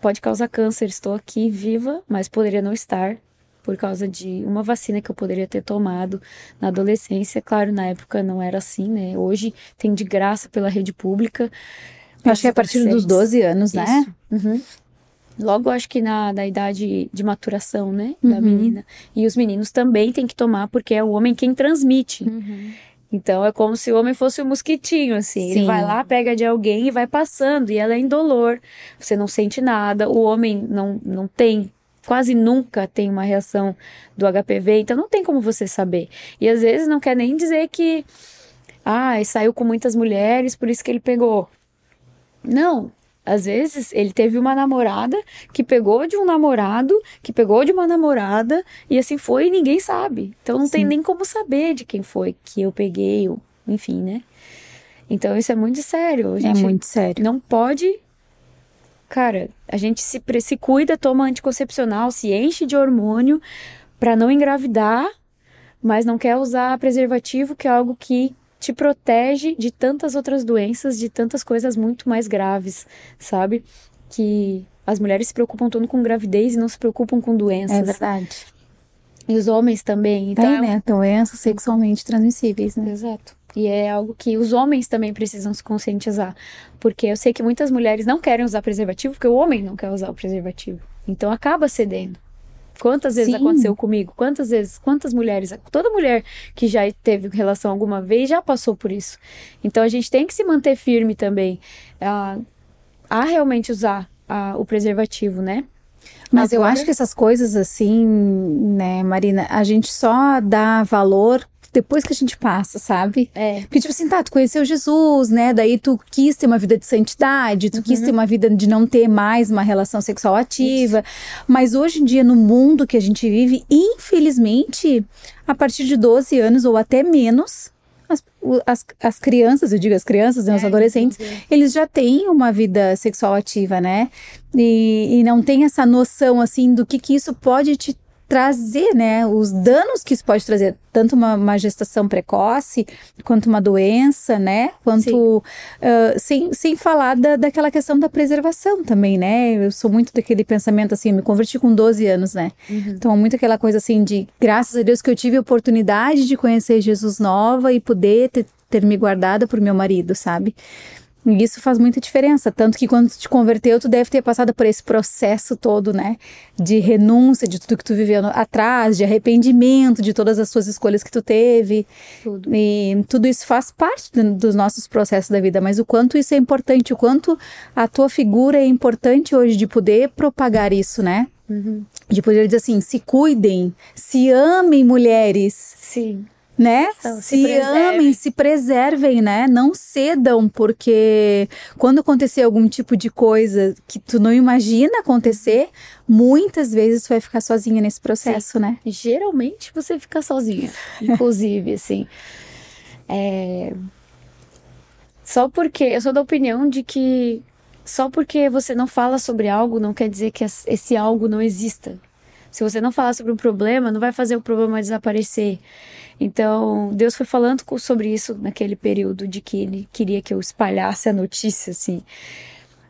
Pode causar câncer. Estou aqui viva, mas poderia não estar por causa de uma vacina que eu poderia ter tomado na adolescência. Claro, na época não era assim, né? Hoje tem de graça pela rede pública.
Acho que é a partir dos 12 anos, né?
Uhum. Logo, acho que na, na idade de maturação, né? Da uhum. menina. E os meninos também têm que tomar, porque é o homem quem transmite. Uhum. Então é como se o homem fosse um mosquitinho, assim. Sim. Ele vai lá, pega de alguém e vai passando. E ela é indolor. Você não sente nada. O homem não, não tem quase nunca tem uma reação do HPV, então não tem como você saber. E às vezes não quer nem dizer que ah, saiu com muitas mulheres, por isso que ele pegou. Não, às vezes ele teve uma namorada que pegou de um namorado, que pegou de uma namorada, e assim foi e ninguém sabe. Então não Sim. tem nem como saber de quem foi que eu peguei, ou, enfim, né? Então isso é muito sério.
é muito sério.
Não pode Cara, a gente se, se cuida, toma anticoncepcional, se enche de hormônio para não engravidar, mas não quer usar preservativo, que é algo que te protege de tantas outras doenças, de tantas coisas muito mais graves, sabe? Que as mulheres se preocupam tanto com gravidez e não se preocupam com doenças.
É verdade.
E os homens também.
Então, Tem, né? Doenças sexualmente transmissíveis, né?
Exato. E é algo que os homens também precisam se conscientizar. Porque eu sei que muitas mulheres não querem usar preservativo porque o homem não quer usar o preservativo. Então acaba cedendo. Quantas vezes Sim. aconteceu comigo? Quantas vezes, quantas mulheres, toda mulher que já teve relação alguma vez já passou por isso. Então a gente tem que se manter firme também a, a realmente usar a, o preservativo, né?
Mas Agora... eu acho que essas coisas assim, né, Marina, a gente só dá valor depois que a gente passa, sabe?
É.
Porque, tipo assim, tá, tu conheceu Jesus, né? Daí tu quis ter uma vida de santidade, tu uhum. quis ter uma vida de não ter mais uma relação sexual ativa. Isso. Mas hoje em dia, no mundo que a gente vive, infelizmente, a partir de 12 anos ou até menos, as, as, as crianças, eu digo as crianças, né, os é, adolescentes, eles já têm uma vida sexual ativa, né? E, e não tem essa noção, assim, do que, que isso pode te trazer, né, os danos que isso pode trazer, tanto uma, uma gestação precoce, quanto uma doença, né, quanto, uh, sem, sem falar da, daquela questão da preservação também, né, eu sou muito daquele pensamento assim, me converti com 12 anos, né, uhum. então muito aquela coisa assim de, graças a Deus que eu tive a oportunidade de conhecer Jesus nova e poder ter, ter me guardado por meu marido, sabe, e isso faz muita diferença. Tanto que quando tu te converteu, tu deve ter passado por esse processo todo, né? De renúncia de tudo que tu viveu atrás, de arrependimento de todas as suas escolhas que tu teve. Tudo. E tudo isso faz parte dos nossos processos da vida. Mas o quanto isso é importante, o quanto a tua figura é importante hoje de poder propagar isso, né? Uhum. De poder dizer assim: se cuidem, se amem, mulheres.
Sim
né? Então, se, se amem, se preservem, né? Não cedam, porque quando acontecer algum tipo de coisa que tu não imagina acontecer, muitas vezes tu vai ficar sozinha nesse processo, Sim. né?
Geralmente você fica sozinha, [laughs] inclusive, assim. É... Só porque eu sou da opinião de que só porque você não fala sobre algo não quer dizer que esse algo não exista. Se você não falar sobre um problema, não vai fazer o problema desaparecer. Então, Deus foi falando sobre isso naquele período de que ele queria que eu espalhasse a notícia, assim.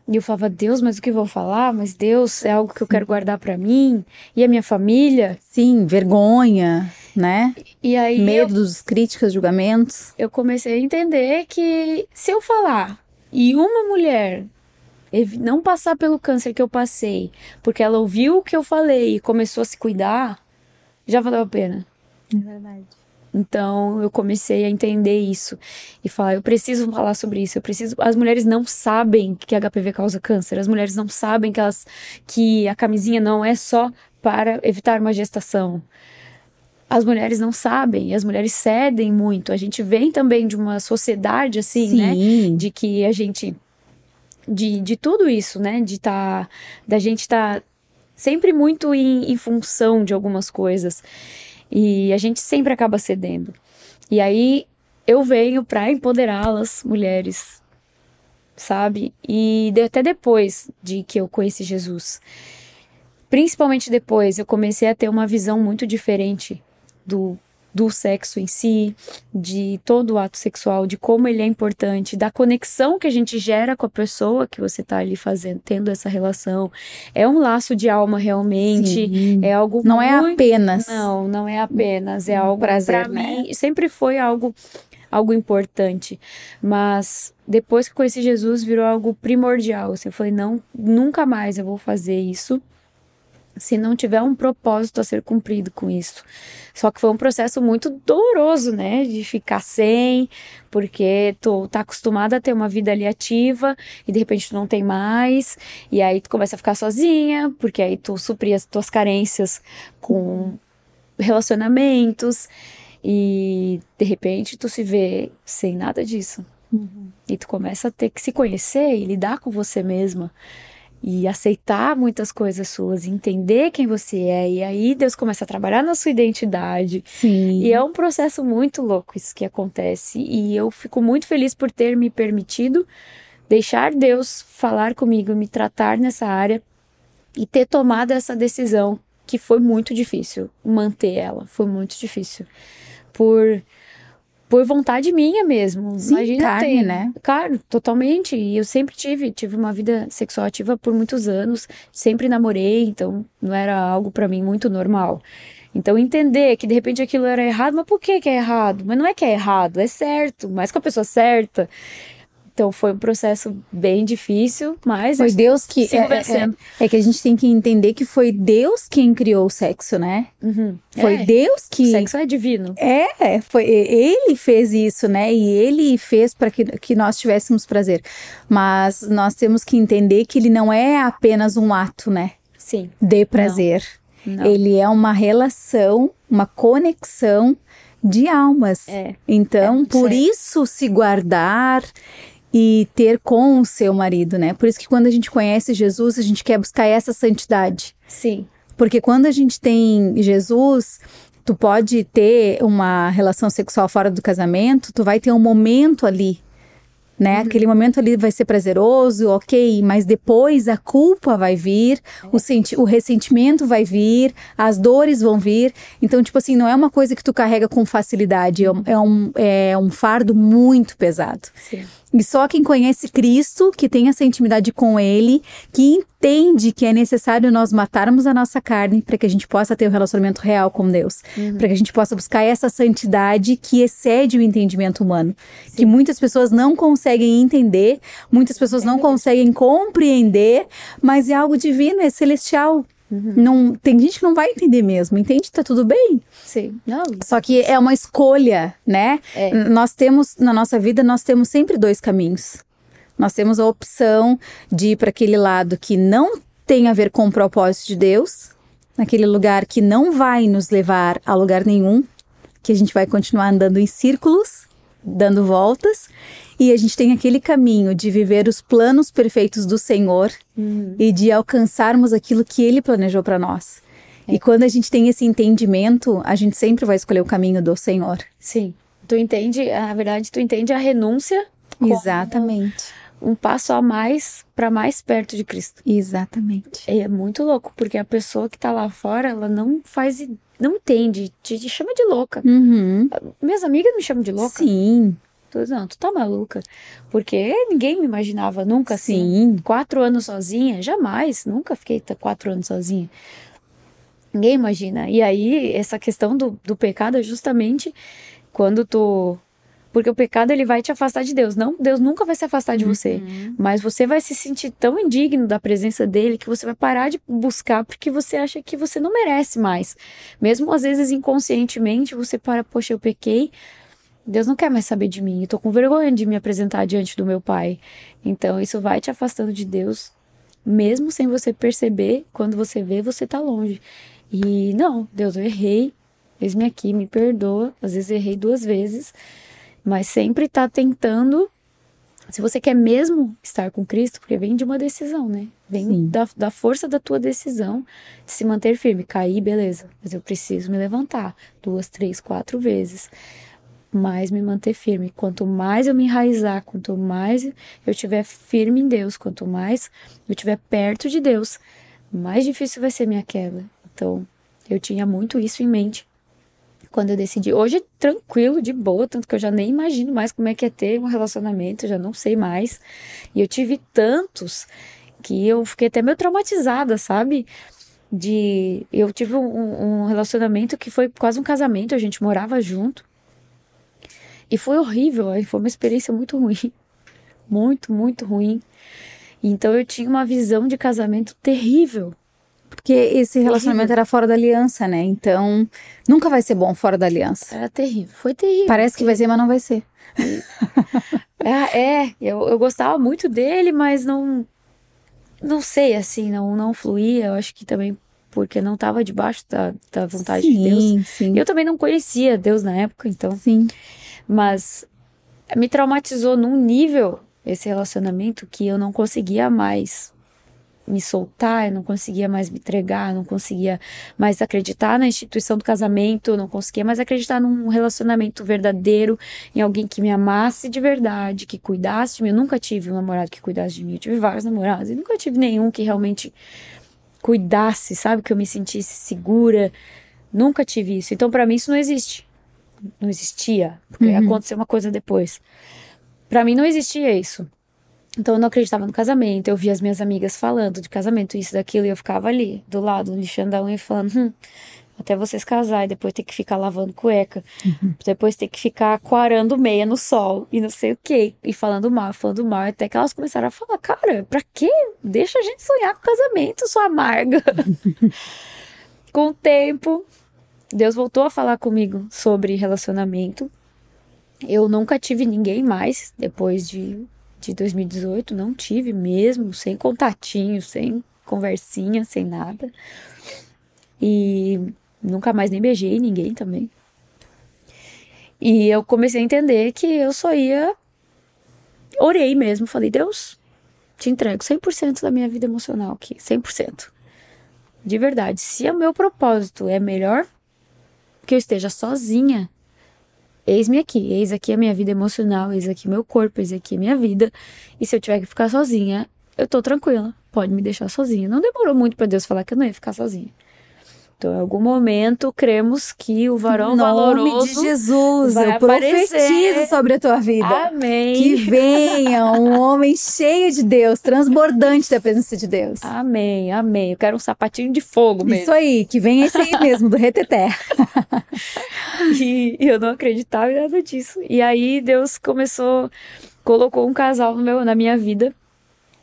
E eu falava, Deus, mas o que eu vou falar? Mas Deus é algo que eu quero guardar para mim e a minha família.
Sim, vergonha, né?
E aí
medo eu, dos críticas, julgamentos.
Eu comecei a entender que se eu falar e uma mulher não passar pelo câncer que eu passei, porque ela ouviu o que eu falei e começou a se cuidar, já valeu a pena.
É verdade.
Então eu comecei a entender isso e falar, eu preciso falar sobre isso, eu preciso. As mulheres não sabem que HPV causa câncer, as mulheres não sabem que elas que a camisinha não é só para evitar uma gestação. As mulheres não sabem, e as mulheres cedem muito. A gente vem também de uma sociedade assim, né?
Sim.
né, de que a gente de, de tudo isso, né, de tá da gente estar tá sempre muito em, em função de algumas coisas. E a gente sempre acaba cedendo. E aí eu venho para empoderá-las, mulheres, sabe? E até depois de que eu conheci Jesus, principalmente depois, eu comecei a ter uma visão muito diferente do do sexo em si, de todo o ato sexual, de como ele é importante, da conexão que a gente gera com a pessoa que você está ali fazendo, tendo essa relação. É um laço de alma realmente, Sim. é algo
Não é
muito...
é apenas.
Não, não é apenas, é um algo prazer, pra né? mim, sempre foi algo algo importante, mas depois que conheci Jesus virou algo primordial. Assim, eu falei, não, nunca mais eu vou fazer isso se não tiver um propósito a ser cumprido com isso. Só que foi um processo muito doloroso, né? De ficar sem, porque tu tá acostumada a ter uma vida ali ativa e de repente tu não tem mais, e aí tu começa a ficar sozinha, porque aí tu supri as tuas carências com relacionamentos e de repente tu se vê sem nada disso. Uhum. E tu começa a ter que se conhecer e lidar com você mesma e aceitar muitas coisas suas, entender quem você é, e aí Deus começa a trabalhar na sua identidade.
Sim.
E é um processo muito louco isso que acontece, e eu fico muito feliz por ter me permitido deixar Deus falar comigo, me tratar nessa área e ter tomado essa decisão que foi muito difícil manter ela, foi muito difícil. Por por vontade minha mesmo.
Sim, Imagina carne, ter, né?
Claro, totalmente. E eu sempre tive, tive uma vida sexual ativa por muitos anos, sempre namorei, então não era algo para mim muito normal. Então entender que de repente aquilo era errado, mas por que que é errado? Mas não é que é errado, é certo, mas com a pessoa certa. Então foi um processo bem difícil, mas
foi Deus que é, é, é, que a gente tem que entender que foi Deus quem criou o sexo, né?
Uhum.
Foi
é.
Deus que
o sexo é divino.
É, foi ele fez isso, né? E ele fez para que, que nós tivéssemos prazer. Mas nós temos que entender que ele não é apenas um ato, né?
Sim.
De prazer.
Não. Não.
Ele é uma relação, uma conexão de almas.
É.
Então,
é,
por isso se guardar e ter com o seu marido, né? Por isso que quando a gente conhece Jesus, a gente quer buscar essa santidade.
Sim.
Porque quando a gente tem Jesus, tu pode ter uma relação sexual fora do casamento, tu vai ter um momento ali né? Uhum. Aquele momento ali vai ser prazeroso, ok, mas depois a culpa vai vir, é. o, senti o ressentimento vai vir, as dores vão vir. Então, tipo assim, não é uma coisa que tu carrega com facilidade, é um, é um, é um fardo muito pesado.
Sim.
E só quem conhece Cristo, que tem essa intimidade com Ele, que entende que é necessário nós matarmos a nossa carne para que a gente possa ter um relacionamento real com Deus, uhum. para que a gente possa buscar essa santidade que excede o entendimento humano, Sim. que muitas pessoas não conseguem entender, muitas pessoas não conseguem compreender, mas é algo divino, é celestial. Uhum. Não, tem gente que não vai entender mesmo, entende? Tá tudo bem.
Sim. Não.
Só que é uma escolha, né?
É.
Nós temos, na nossa vida, nós temos sempre dois caminhos. Nós temos a opção de ir para aquele lado que não tem a ver com o propósito de Deus, naquele lugar que não vai nos levar a lugar nenhum, que a gente vai continuar andando em círculos, dando voltas, e a gente tem aquele caminho de viver os planos perfeitos do Senhor
uhum.
e de alcançarmos aquilo que Ele planejou para nós.
É.
E quando a gente tem esse entendimento, a gente sempre vai escolher o caminho do Senhor.
Sim. Tu entende, na verdade, tu entende a renúncia.
Exatamente.
Um passo a mais para mais perto de Cristo.
Exatamente.
É muito louco, porque a pessoa que tá lá fora, ela não faz, não entende, te, te chama de louca.
Uhum.
Minhas amigas me chamam de louca.
Sim.
Tu, não, tu tá maluca. Porque ninguém me imaginava nunca assim. Sim. Quatro anos sozinha, jamais. Nunca fiquei quatro anos sozinha. Ninguém imagina. E aí, essa questão do, do pecado é justamente quando tu porque o pecado ele vai te afastar de Deus. Não, Deus nunca vai se afastar de uhum. você, mas você vai se sentir tão indigno da presença dele que você vai parar de buscar porque você acha que você não merece mais. Mesmo às vezes inconscientemente, você para, poxa, eu pequei, Deus não quer mais saber de mim, eu tô com vergonha de me apresentar diante do meu pai. Então isso vai te afastando de Deus, mesmo sem você perceber, quando você vê, você tá longe. E não, Deus, eu errei, eis-me aqui, me perdoa. Às vezes errei duas vezes, mas sempre tá tentando. Se você quer mesmo estar com Cristo, porque vem de uma decisão, né? Vem da, da força da tua decisão de se manter firme. Cair, beleza, mas eu preciso me levantar duas, três, quatro vezes. Mais me manter firme. Quanto mais eu me enraizar, quanto mais eu estiver firme em Deus, quanto mais eu estiver perto de Deus, mais difícil vai ser minha queda. Então, eu tinha muito isso em mente quando eu decidi. Hoje, tranquilo, de boa, tanto que eu já nem imagino mais como é que é ter um relacionamento, já não sei mais. E eu tive tantos que eu fiquei até meio traumatizada, sabe? De. Eu tive um, um relacionamento que foi quase um casamento, a gente morava junto. E foi horrível, foi uma experiência muito ruim. [laughs] Muito, muito ruim. Então eu tinha uma visão de casamento terrível
porque esse relacionamento terrível. era fora da aliança, né? Então, nunca vai ser bom fora da aliança.
Era terrível, foi terrível.
Parece que vai ser, mas não vai ser.
é, é eu, eu gostava muito dele, mas não. Não sei, assim, não, não fluía. Eu acho que também porque não estava debaixo da, da vontade sim, de Deus. Sim. Eu também não conhecia Deus na época, então.
Sim.
Mas me traumatizou num nível esse relacionamento que eu não conseguia mais me soltar, eu não conseguia mais me entregar, não conseguia mais acreditar na instituição do casamento, não conseguia mais acreditar num relacionamento verdadeiro, em alguém que me amasse de verdade, que cuidasse de mim. Eu nunca tive um namorado que cuidasse de mim, eu tive vários namorados, e nunca tive nenhum que realmente cuidasse, sabe? Que eu me sentisse segura. Nunca tive isso. Então, para mim, isso não existe. Não existia, porque uhum. aconteceu uma coisa depois. Para mim, não existia isso. Então eu não acreditava no casamento. Eu via as minhas amigas falando de casamento, isso, daquilo, e eu ficava ali, do lado, lixando a unha e falando, hum, até vocês casarem, depois ter que ficar lavando cueca, uhum. depois ter que ficar aquarando meia no sol e não sei o que, e falando mal, falando mal, até que elas começaram a falar, cara, pra quê? Deixa a gente sonhar com casamento, sua amarga. [laughs] com o tempo, Deus voltou a falar comigo sobre relacionamento. Eu nunca tive ninguém mais depois de de 2018, não tive mesmo, sem contatinho, sem conversinha, sem nada. E nunca mais nem beijei ninguém também. E eu comecei a entender que eu só ia. Orei mesmo, falei, Deus, te entrego 100% da minha vida emocional aqui, 100%. De verdade, se o meu propósito é melhor que eu esteja sozinha, eis-me aqui, eis aqui a minha vida emocional, eis aqui meu corpo, eis aqui a minha vida. E se eu tiver que ficar sozinha, eu tô tranquila, pode me deixar sozinha. Não demorou muito para Deus falar que eu não ia ficar sozinha. Então, em algum momento, cremos que o varão
nome
valoroso
de Jesus, vai eu aparecer. profetizo sobre a tua vida.
Amém.
Que venha um homem cheio de Deus, transbordante da presença de Deus.
Amém, amém. Eu quero um sapatinho de fogo mesmo.
Isso aí, que venha esse aí mesmo, do reteté. [laughs]
e eu não acreditava em nada disso. E aí Deus começou, colocou um casal no meu, na minha vida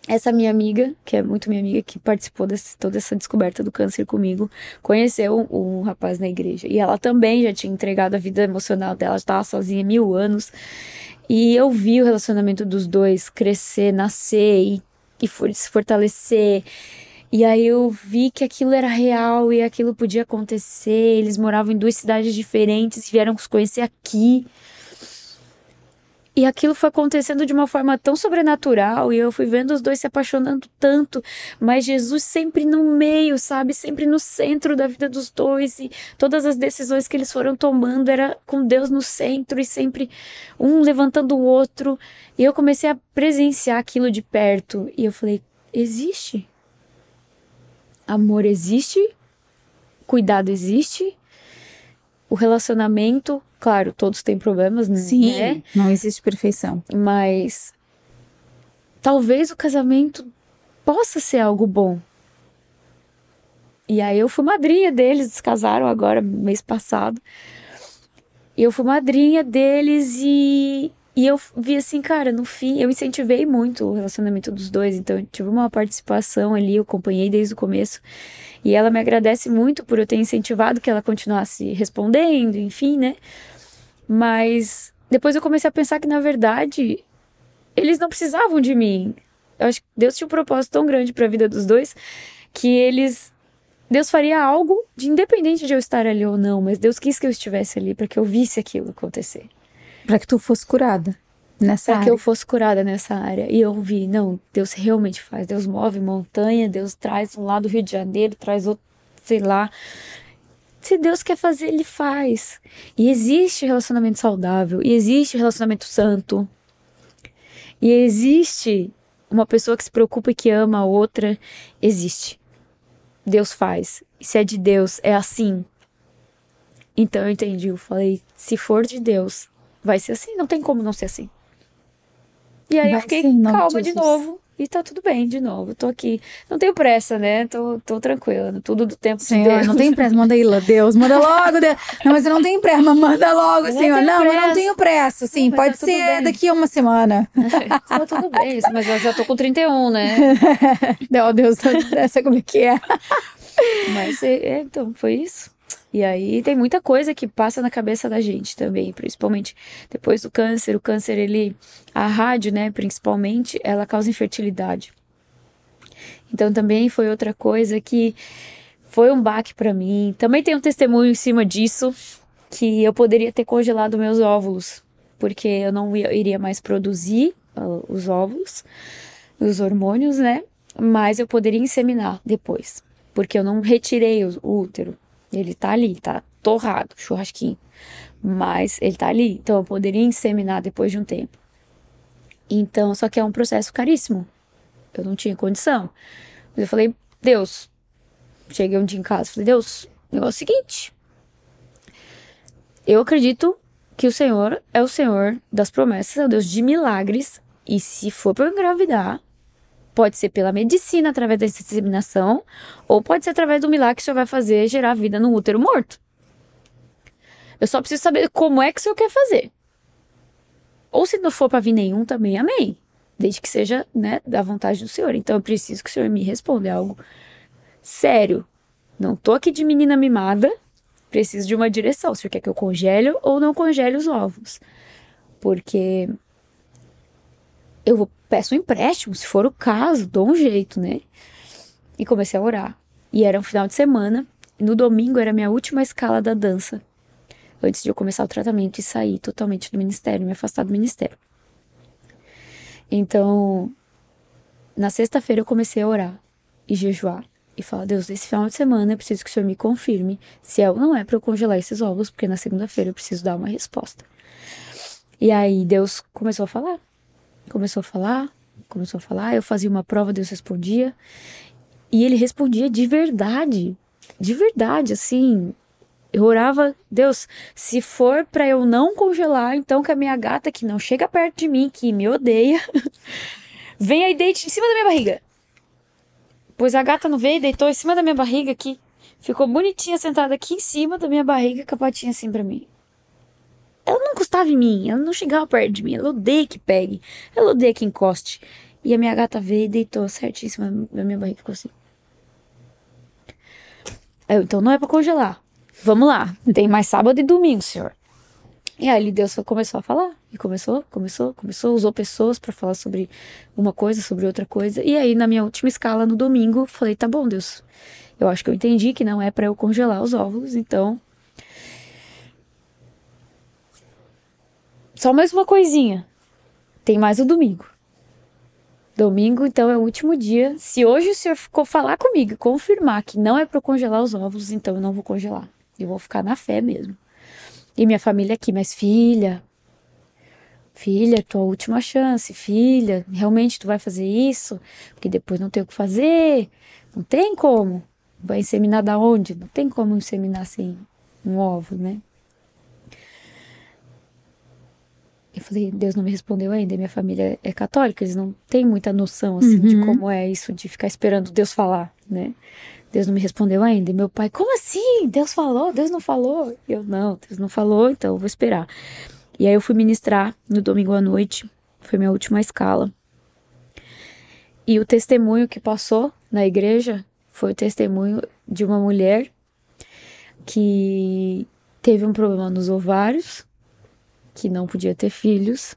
essa minha amiga, que é muito minha amiga, que participou de toda essa descoberta do câncer comigo, conheceu um, rapaz na igreja. E ela também já tinha entregado a vida emocional dela, estava sozinha mil anos. E eu vi o relacionamento dos dois crescer, nascer e, e for, se fortalecer. E aí eu vi que aquilo era real e aquilo podia acontecer. Eles moravam em duas cidades diferentes, vieram se conhecer aqui. E aquilo foi acontecendo de uma forma tão sobrenatural e eu fui vendo os dois se apaixonando tanto, mas Jesus sempre no meio, sabe? Sempre no centro da vida dos dois e todas as decisões que eles foram tomando era com Deus no centro e sempre um levantando o outro. E eu comecei a presenciar aquilo de perto e eu falei: existe? Amor existe? Cuidado existe? O relacionamento, claro, todos têm problemas, né?
Sim, não existe perfeição.
Mas talvez o casamento possa ser algo bom. E aí eu fui madrinha deles, eles casaram agora, mês passado. E eu fui madrinha deles e, e eu vi assim, cara, no fim, eu incentivei muito o relacionamento dos dois, então eu tive uma participação ali, eu acompanhei desde o começo. E ela me agradece muito por eu ter incentivado que ela continuasse respondendo, enfim, né? Mas depois eu comecei a pensar que, na verdade, eles não precisavam de mim. Eu acho que Deus tinha um propósito tão grande para a vida dos dois que eles Deus faria algo de independente de eu estar ali ou não, mas Deus quis que eu estivesse ali para que eu visse aquilo acontecer.
Para que tu fosse curada nessa
pra
área.
que eu fosse curada nessa área. E eu vi, não, Deus realmente faz. Deus move montanha, Deus traz um lado do Rio de Janeiro, traz outro, sei lá. Se Deus quer fazer, Ele faz. E existe relacionamento saudável, e existe relacionamento santo. E existe uma pessoa que se preocupa e que ama a outra. Existe. Deus faz. E se é de Deus, é assim. Então eu entendi. Eu falei, se for de Deus, vai ser assim. Não tem como não ser assim. E aí vai eu fiquei sim, calma de novo. E tá tudo bem de novo. Tô aqui. Não tenho pressa, né? Tô, tô tranquila. Tudo do tempo
Senhor, de Deus. não tem pressa. Manda aí, Deus. Manda logo. Deus. Não, mas eu não tenho pressa. Manda logo, não Senhor. Não, pressa. mas não tenho pressa. Sim, não, pode tá ser daqui a uma semana. [laughs]
tá tudo bem. Mas eu já tô com 31, né? [laughs]
Não, Deus, essa como é que é.
Mas, é, é, então, foi isso. E aí tem muita coisa que passa na cabeça da gente também, principalmente depois do câncer. O câncer, ele, a rádio, né, principalmente, ela causa infertilidade. Então também foi outra coisa que foi um baque para mim. Também tem um testemunho em cima disso que eu poderia ter congelado meus óvulos, porque eu não iria mais produzir uh, os óvulos, os hormônios, né? Mas eu poderia inseminar depois, porque eu não retirei o útero. Ele tá ali, tá torrado, churrasquinho. Mas ele tá ali, então eu poderia inseminar depois de um tempo. Então, só que é um processo caríssimo. Eu não tinha condição. Mas eu falei, Deus, cheguei um dia em casa, falei, Deus, o negócio é o seguinte. Eu acredito que o Senhor é o Senhor das promessas, é o Deus de milagres. E se for para engravidar, Pode ser pela medicina, através da inseminação, ou pode ser através do milagre que o senhor vai fazer gerar vida no útero morto. Eu só preciso saber como é que o senhor quer fazer. Ou se não for para vir nenhum também, amém. Desde que seja, né, da vontade do senhor. Então eu preciso que o senhor me responda. É algo sério. Não tô aqui de menina mimada. Preciso de uma direção. O senhor quer que eu congele ou não congele os ovos? Porque eu vou peço um empréstimo, se for o caso, dou um jeito, né? E comecei a orar. E era um final de semana, no domingo era a minha última escala da dança, antes de eu começar o tratamento e sair totalmente do ministério, me afastar do ministério. Então, na sexta-feira eu comecei a orar e jejuar e falar: Deus, esse final de semana eu preciso que o Senhor me confirme se é ou não é para eu congelar esses ovos, porque na segunda-feira eu preciso dar uma resposta. E aí Deus começou a falar começou a falar, começou a falar, eu fazia uma prova, Deus respondia. E ele respondia de verdade, de verdade, assim. Eu orava, Deus, se for para eu não congelar, então que a minha gata que não chega perto de mim, que me odeia, [laughs] venha e deite em cima da minha barriga. Pois a gata não veio deitou em cima da minha barriga aqui. Ficou bonitinha sentada aqui em cima da minha barriga, com a patinha assim pra mim. Ela não encostava em mim, ela não chegava perto de mim. Ela odeia que pegue, ela odeia que encoste. E a minha gata veio e deitou certíssima na minha barriga, ficou assim. Eu, então não é para congelar. Vamos lá, tem mais sábado e domingo, senhor. E aí Deus começou a falar. E começou, começou, começou, usou pessoas para falar sobre uma coisa, sobre outra coisa. E aí, na minha última escala, no domingo, falei: tá bom, Deus. Eu acho que eu entendi que não é para eu congelar os óvulos, então Só mais uma coisinha. Tem mais o domingo. Domingo, então, é o último dia. Se hoje o senhor ficou falar comigo, confirmar que não é para congelar os óvulos, então eu não vou congelar. Eu vou ficar na fé mesmo. E minha família aqui, mas filha, filha, tua última chance, filha, realmente tu vai fazer isso? Porque depois não tem o que fazer, não tem como. Vai inseminar da onde? Não tem como inseminar assim um óvulo, né? Eu falei, Deus não me respondeu ainda. Minha família é católica, eles não têm muita noção, assim, uhum. de como é isso de ficar esperando Deus falar, né? Deus não me respondeu ainda. E meu pai, como assim? Deus falou? Deus não falou? E eu, não, Deus não falou, então eu vou esperar. E aí eu fui ministrar no domingo à noite, foi minha última escala. E o testemunho que passou na igreja foi o testemunho de uma mulher que teve um problema nos ovários, que não podia ter filhos,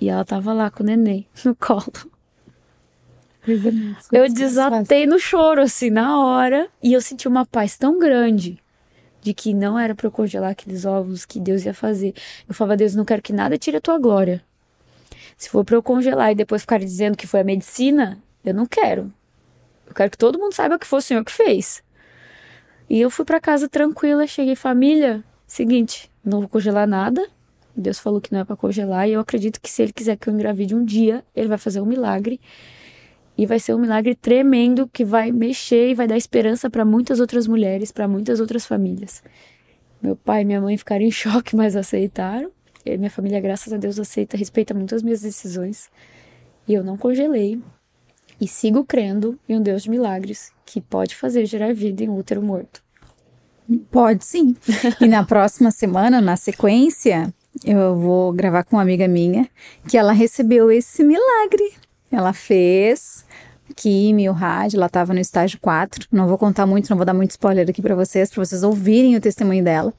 e ela tava lá com o neném [laughs] no colo. Eu desatei no choro, assim, na hora, e eu senti uma paz tão grande de que não era para eu congelar aqueles ovos que Deus ia fazer. Eu falava, Deus, não quero que nada tire a tua glória. Se for para eu congelar e depois ficar dizendo que foi a medicina, eu não quero. Eu quero que todo mundo saiba que foi o Senhor que fez. E eu fui para casa tranquila, cheguei família, seguinte, não vou congelar nada. Deus falou que não é para congelar e eu acredito que se ele quiser que eu engravide um dia, ele vai fazer um milagre. E vai ser um milagre tremendo que vai mexer e vai dar esperança para muitas outras mulheres, para muitas outras famílias. Meu pai e minha mãe ficaram em [laughs] choque, mas aceitaram. E minha família, graças a Deus, aceita, respeita muito as minhas decisões. E eu não congelei. E sigo crendo em um Deus de milagres que pode fazer gerar vida em útero morto.
Pode sim. e na próxima semana, na sequência, eu vou gravar com uma amiga minha que ela recebeu esse milagre. Ela fez químio, rádio, ela estava no estágio 4. Não vou contar muito, não vou dar muito spoiler aqui para vocês, para vocês ouvirem o testemunho dela.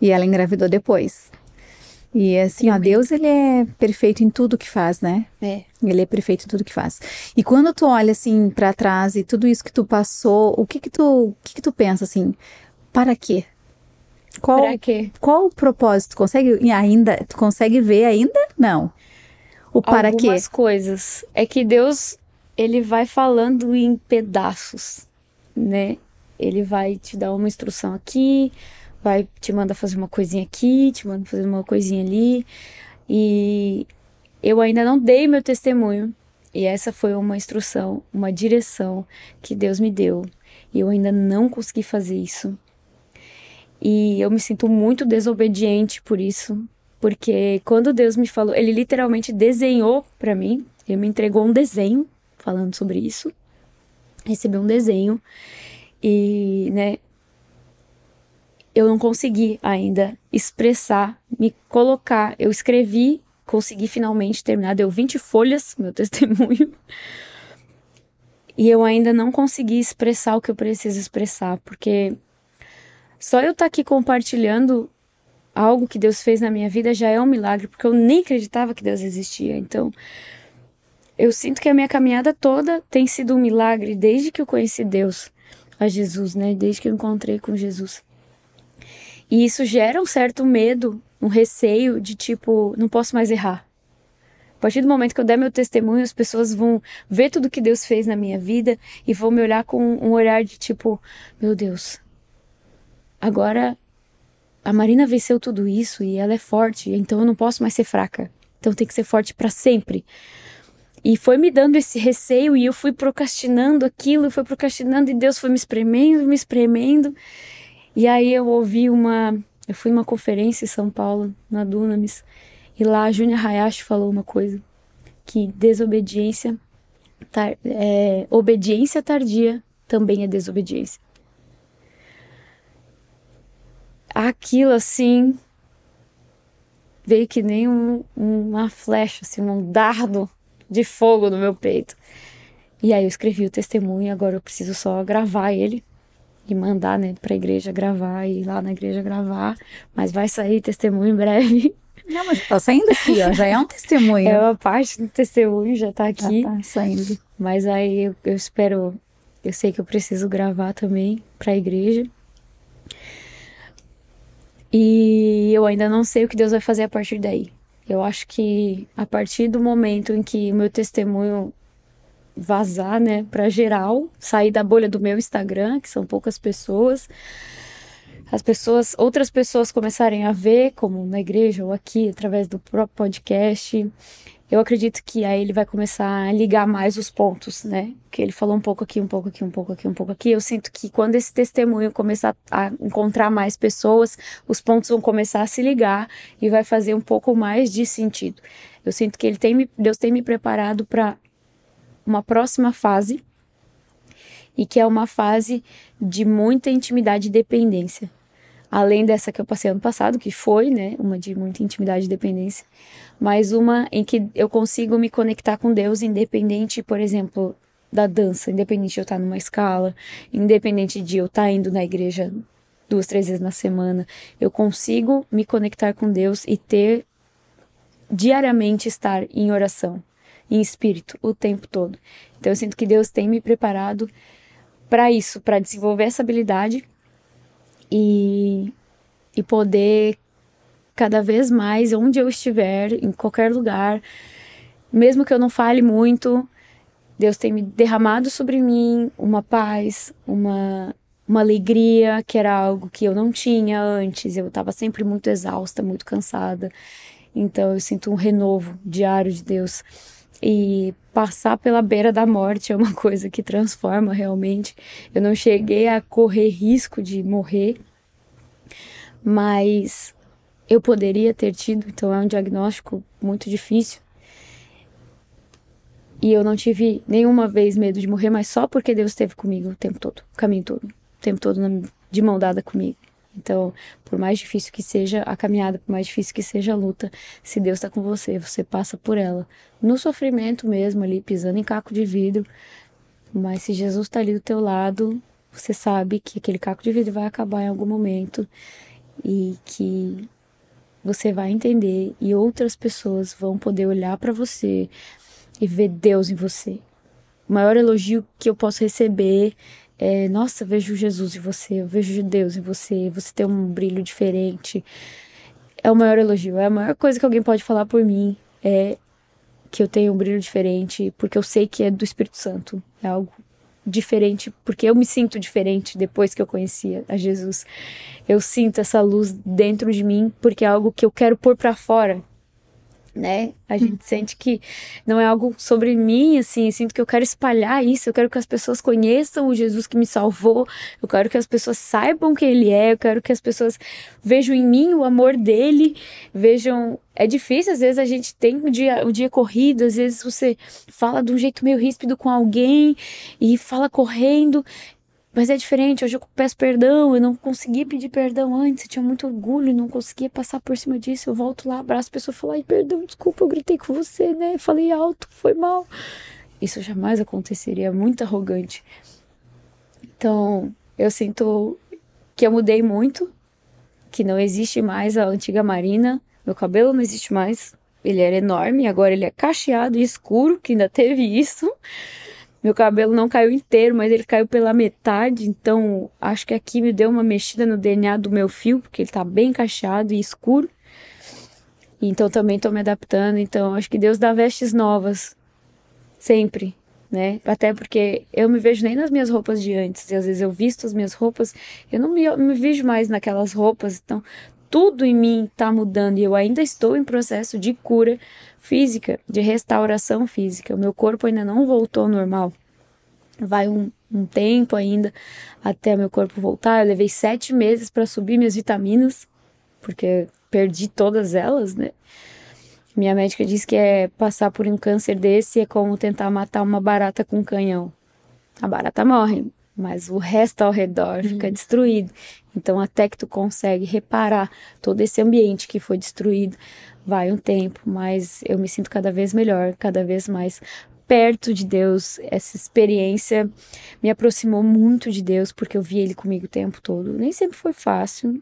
E ela engravidou depois. E assim, ó, Deus ele é perfeito em tudo que faz, né?
É.
Ele é perfeito em tudo que faz. E quando tu olha assim para trás e tudo isso que tu passou, o que que tu, o que que tu pensa assim? Para quê?
Qual, para quê?
Qual o propósito? Consegue ainda? Tu consegue ver ainda? Não. O para
Algumas
quê?
Algumas coisas. É que Deus ele vai falando em pedaços, né? Ele vai te dar uma instrução aqui, vai te manda fazer uma coisinha aqui, te manda fazer uma coisinha ali. E eu ainda não dei meu testemunho. E essa foi uma instrução, uma direção que Deus me deu. E eu ainda não consegui fazer isso. E eu me sinto muito desobediente por isso, porque quando Deus me falou, ele literalmente desenhou para mim, ele me entregou um desenho falando sobre isso. Recebi um desenho e, né, eu não consegui ainda expressar, me colocar. Eu escrevi, consegui finalmente terminar, deu 20 folhas, meu [laughs] testemunho. E eu ainda não consegui expressar o que eu preciso expressar, porque só eu estar tá aqui compartilhando algo que Deus fez na minha vida já é um milagre, porque eu nem acreditava que Deus existia. Então, eu sinto que a minha caminhada toda tem sido um milagre desde que eu conheci Deus, a Jesus, né? Desde que eu encontrei com Jesus. E isso gera um certo medo, um receio de tipo, não posso mais errar. A partir do momento que eu der meu testemunho, as pessoas vão ver tudo que Deus fez na minha vida e vão me olhar com um olhar de tipo, meu Deus, agora a Marina venceu tudo isso e ela é forte, então eu não posso mais ser fraca. Então tem que ser forte para sempre. E foi me dando esse receio e eu fui procrastinando aquilo, fui procrastinando e Deus foi me espremendo, me espremendo. E aí eu ouvi uma. Eu fui numa conferência em São Paulo, na Dunamis, e lá a Júnia Hayashi falou uma coisa: que desobediência, tar, é, obediência tardia também é desobediência. Aquilo assim veio que nem um, uma flecha, assim, um dardo de fogo no meu peito. E aí eu escrevi o testemunho agora eu preciso só gravar ele e mandar, né, pra igreja gravar e ir lá na igreja gravar. Mas vai sair testemunho em breve.
Não, mas tá saindo aqui, ó. Já é um testemunho.
É uma parte do testemunho, já tá aqui.
Já tá saindo.
Mas aí eu, eu espero. Eu sei que eu preciso gravar também pra igreja. E eu ainda não sei o que Deus vai fazer a partir daí. Eu acho que a partir do momento em que o meu testemunho vazar, né, para geral, sair da bolha do meu Instagram, que são poucas pessoas, as pessoas, outras pessoas começarem a ver, como na igreja ou aqui, através do próprio podcast, eu acredito que aí ele vai começar a ligar mais os pontos, né? Que ele falou um pouco aqui, um pouco aqui, um pouco aqui, um pouco aqui. Eu sinto que quando esse testemunho começar a encontrar mais pessoas, os pontos vão começar a se ligar e vai fazer um pouco mais de sentido. Eu sinto que ele tem, Deus tem me preparado para uma próxima fase e que é uma fase de muita intimidade e dependência. Além dessa que eu passei ano passado, que foi, né, uma de muita intimidade e dependência, mas uma em que eu consigo me conectar com Deus independente, por exemplo, da dança, independente de eu estar numa escala, independente de eu estar indo na igreja duas, três vezes na semana, eu consigo me conectar com Deus e ter diariamente estar em oração, em espírito, o tempo todo. Então eu sinto que Deus tem me preparado para isso, para desenvolver essa habilidade e, e poder cada vez mais, onde eu estiver, em qualquer lugar, mesmo que eu não fale muito, Deus tem me derramado sobre mim uma paz, uma, uma alegria, que era algo que eu não tinha antes. Eu estava sempre muito exausta, muito cansada. Então eu sinto um renovo diário de Deus. E passar pela beira da morte é uma [laughs] coisa que transforma realmente. Eu não cheguei a correr risco de morrer, mas eu poderia ter tido, então é um diagnóstico muito difícil. E eu não tive nenhuma vez medo de morrer, mas só porque Deus esteve comigo o tempo todo, o caminho todo, o tempo todo de mão dada comigo. Então, por mais difícil que seja a caminhada, por mais difícil que seja a luta, se Deus está com você, você passa por ela. No sofrimento mesmo, ali, pisando em caco de vidro. Mas se Jesus está ali do teu lado, você sabe que aquele caco de vidro vai acabar em algum momento e que você vai entender e outras pessoas vão poder olhar para você e ver Deus em você. O maior elogio que eu posso receber é, nossa, vejo Jesus em você, eu vejo Deus em você, você tem um brilho diferente. É o maior elogio, é a maior coisa que alguém pode falar por mim, é que eu tenho um brilho diferente, porque eu sei que é do Espírito Santo. É algo diferente, porque eu me sinto diferente depois que eu conhecia a Jesus. Eu sinto essa luz dentro de mim, porque é algo que eu quero pôr para fora né? A gente sente que não é algo sobre mim, assim, sinto que eu quero espalhar isso, eu quero que as pessoas conheçam o Jesus que me salvou, eu quero que as pessoas saibam quem ele é, eu quero que as pessoas vejam em mim o amor dele, vejam é difícil, às vezes a gente tem um dia, um dia corrido, às vezes você fala de um jeito meio ríspido com alguém e fala correndo mas é diferente, hoje eu peço perdão, eu não conseguia pedir perdão antes, eu tinha muito orgulho, não conseguia passar por cima disso. Eu volto lá, abraço a pessoa e falo, ai, perdão, desculpa, eu gritei com você, né? Falei alto, foi mal. Isso jamais aconteceria, é muito arrogante. Então, eu sinto que eu mudei muito, que não existe mais a antiga Marina, meu cabelo não existe mais, ele era enorme, agora ele é cacheado e escuro, que ainda teve isso. Meu cabelo não caiu inteiro, mas ele caiu pela metade, então acho que aqui me deu uma mexida no DNA do meu fio, porque ele tá bem cacheado e escuro. Então também tô me adaptando, então acho que Deus dá vestes novas sempre, né? Até porque eu me vejo nem nas minhas roupas de antes, e às vezes eu visto as minhas roupas, eu não me, me vejo mais naquelas roupas, então tudo em mim tá mudando e eu ainda estou em processo de cura física, de restauração física. O meu corpo ainda não voltou ao normal. Vai um, um tempo ainda até meu corpo voltar. Eu levei sete meses para subir minhas vitaminas, porque perdi todas elas, né? Minha médica disse que é passar por um câncer desse é como tentar matar uma barata com um canhão. A barata morre, mas o resto ao redor uhum. fica destruído. Então, até que tu consegue reparar todo esse ambiente que foi destruído, vai um tempo, mas eu me sinto cada vez melhor, cada vez mais perto de Deus. Essa experiência me aproximou muito de Deus, porque eu vi Ele comigo o tempo todo. Nem sempre foi fácil.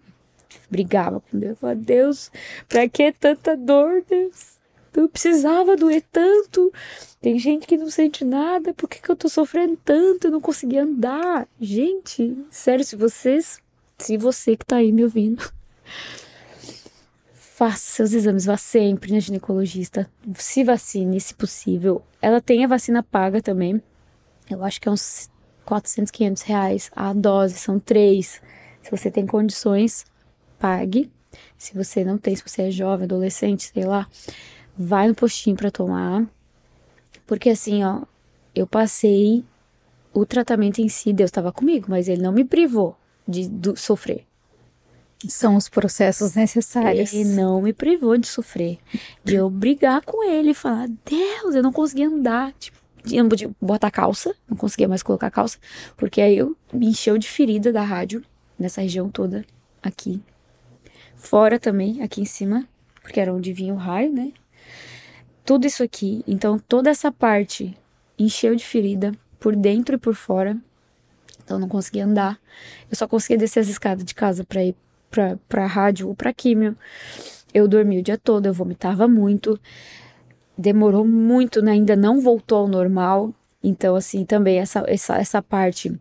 Brigava com Deus. Falava, Deus, pra que tanta dor, Deus? Eu precisava doer tanto. Tem gente que não sente nada. Por que, que eu tô sofrendo tanto? Eu não consegui andar. Gente, sério, se vocês. Se você que tá aí me ouvindo [laughs] faça seus exames, vá sempre na ginecologista, se vacine, se possível. Ela tem a vacina paga também, eu acho que é uns 400, 500 reais a dose, são três. Se você tem condições, pague. Se você não tem, se você é jovem, adolescente, sei lá, vai no postinho para tomar. Porque assim, ó, eu passei o tratamento em si, Deus estava comigo, mas ele não me privou de sofrer.
São os processos necessários.
Ele não me privou de sofrer, de eu brigar com ele e falar: Deus, eu não conseguia andar. Tipo, eu não podia botar calça, não conseguia mais colocar calça, porque aí eu me encheu de ferida da rádio, nessa região toda, aqui. Fora também, aqui em cima, porque era onde vinha o raio, né? Tudo isso aqui. Então, toda essa parte encheu de ferida, por dentro e por fora. Então, não conseguia andar. Eu só conseguia descer as escadas de casa para ir pra, pra rádio ou pra químio. Eu dormi o dia todo, eu vomitava muito. Demorou muito, né? ainda não voltou ao normal. Então, assim, também essa, essa, essa parte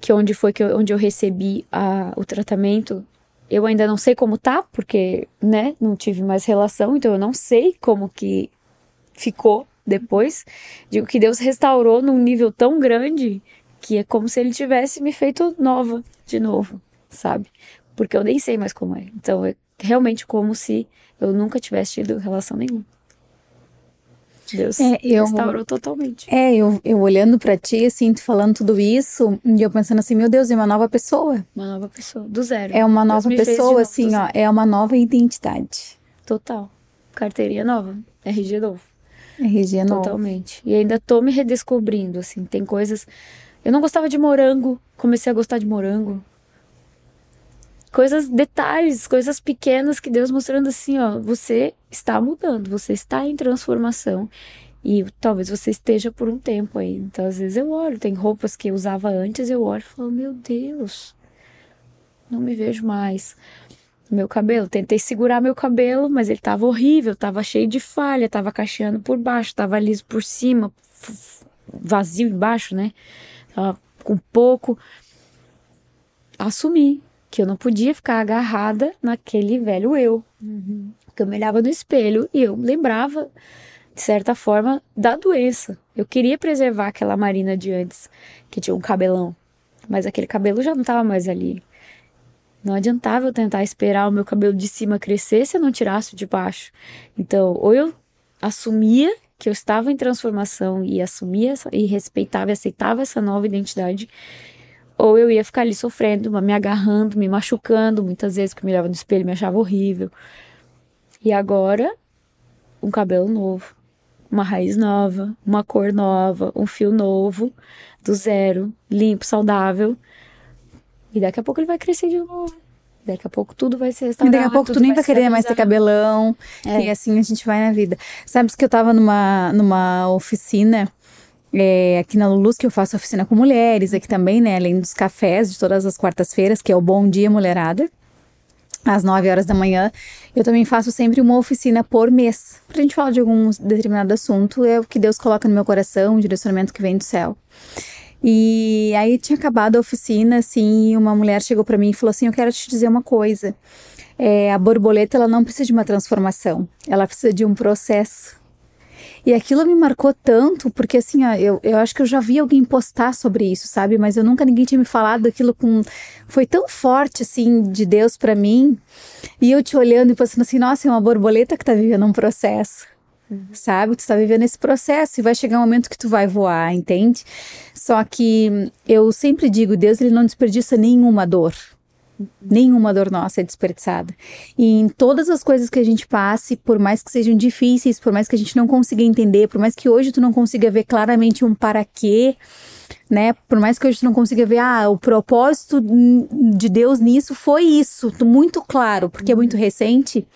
que onde foi que eu, onde eu recebi a, o tratamento, eu ainda não sei como tá, porque, né, não tive mais relação, então eu não sei como que ficou depois. Digo que Deus restaurou num nível tão grande que é como se ele tivesse me feito nova de novo sabe? Porque eu nem sei mais como é. Então é realmente como se eu nunca tivesse tido relação nenhuma. Deus é, eu, restaurou totalmente.
É, eu, eu olhando para ti, assim, tu falando tudo isso, e eu pensando assim, meu Deus, é uma nova pessoa.
Uma nova pessoa, do zero.
É uma nova pessoa, assim, ó, é uma nova identidade.
Total. Carteirinha nova, RG novo.
RG novo.
Totalmente. E ainda tô me redescobrindo, assim, tem coisas... Eu não gostava de morango, comecei a gostar de morango coisas, detalhes, coisas pequenas que Deus mostrando assim, ó, você está mudando, você está em transformação. E talvez você esteja por um tempo aí. Então, às vezes eu olho, tem roupas que eu usava antes, eu olho e falo, meu Deus, não me vejo mais. Meu cabelo, tentei segurar meu cabelo, mas ele tava horrível, tava cheio de falha, tava cacheando por baixo, tava liso por cima, vazio embaixo, né? Tava com pouco. Assumi, que eu não podia ficar agarrada naquele velho eu. Uhum. Porque eu me olhava no espelho e eu lembrava, de certa forma, da doença. Eu queria preservar aquela Marina de antes, que tinha um cabelão. Mas aquele cabelo já não estava mais ali. Não adiantava eu tentar esperar o meu cabelo de cima crescer se eu não tirasse o de baixo. Então, ou eu assumia que eu estava em transformação e assumia e respeitava e aceitava essa nova identidade, ou eu ia ficar ali sofrendo, me agarrando, me machucando, muitas vezes que me olhava no espelho me achava horrível. E agora, um cabelo novo, uma raiz nova, uma cor nova, um fio novo, do zero, limpo, saudável. E daqui a pouco ele vai crescer de novo. Daqui a pouco tudo vai ser restaurado.
E daqui a pouco tu nem vai querer mais ter cabelão. É. E assim a gente vai na vida. Sabes que eu tava numa, numa oficina é, aqui na Lulus, que eu faço oficina com mulheres, aqui também, né? Além dos cafés de todas as quartas-feiras, que é o Bom Dia Mulherada, às 9 horas da manhã. Eu também faço sempre uma oficina por mês, pra gente falar de algum determinado assunto, é o que Deus coloca no meu coração, o direcionamento que vem do céu. E aí tinha acabado a oficina, assim, e uma mulher chegou para mim e falou assim: Eu quero te dizer uma coisa. É, a borboleta ela não precisa de uma transformação, ela precisa de um processo. E aquilo me marcou tanto, porque assim, ó, eu, eu acho que eu já vi alguém postar sobre isso, sabe? Mas eu nunca ninguém tinha me falado daquilo com. Foi tão forte, assim, de Deus para mim. E eu te olhando e pensando assim, nossa, é uma borboleta que tá vivendo um processo. Uhum. Sabe? Tu está vivendo esse processo e vai chegar um momento que tu vai voar, entende? Só que eu sempre digo, Deus ele não desperdiça nenhuma dor. Nenhuma dor nossa é desperdiçada. E em todas as coisas que a gente passe, por mais que sejam difíceis, por mais que a gente não consiga entender, por mais que hoje tu não consiga ver claramente um para quê, né? Por mais que hoje tu não consiga ver, ah, o propósito de Deus nisso foi isso, muito claro, porque é muito recente.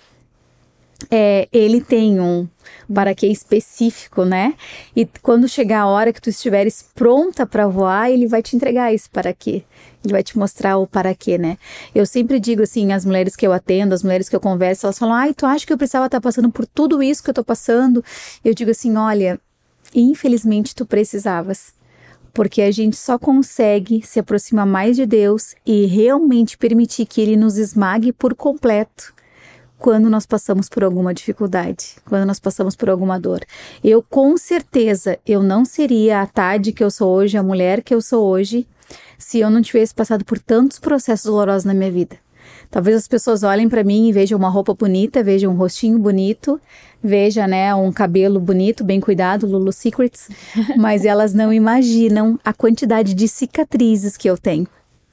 É, ele tem um para quê específico, né? E quando chegar a hora que tu estiveres pronta para voar, ele vai te entregar esse para quê. Ele vai te mostrar o para quê, né? Eu sempre digo assim, as mulheres que eu atendo, as mulheres que eu converso, elas falam: "Ai, tu acha que eu precisava estar tá passando por tudo isso que eu tô passando?" Eu digo assim: "Olha, infelizmente tu precisavas." Porque a gente só consegue se aproximar mais de Deus e realmente permitir que ele nos esmague por completo quando nós passamos por alguma dificuldade, quando nós passamos por alguma dor. Eu com certeza eu não seria a Tade que eu sou hoje, a mulher que eu sou hoje, se eu não tivesse passado por tantos processos dolorosos na minha vida. Talvez as pessoas olhem para mim e vejam uma roupa bonita, vejam um rostinho bonito, veja, né, um cabelo bonito, bem cuidado, Lulu Secrets, [laughs] mas elas não imaginam a quantidade de cicatrizes que eu tenho.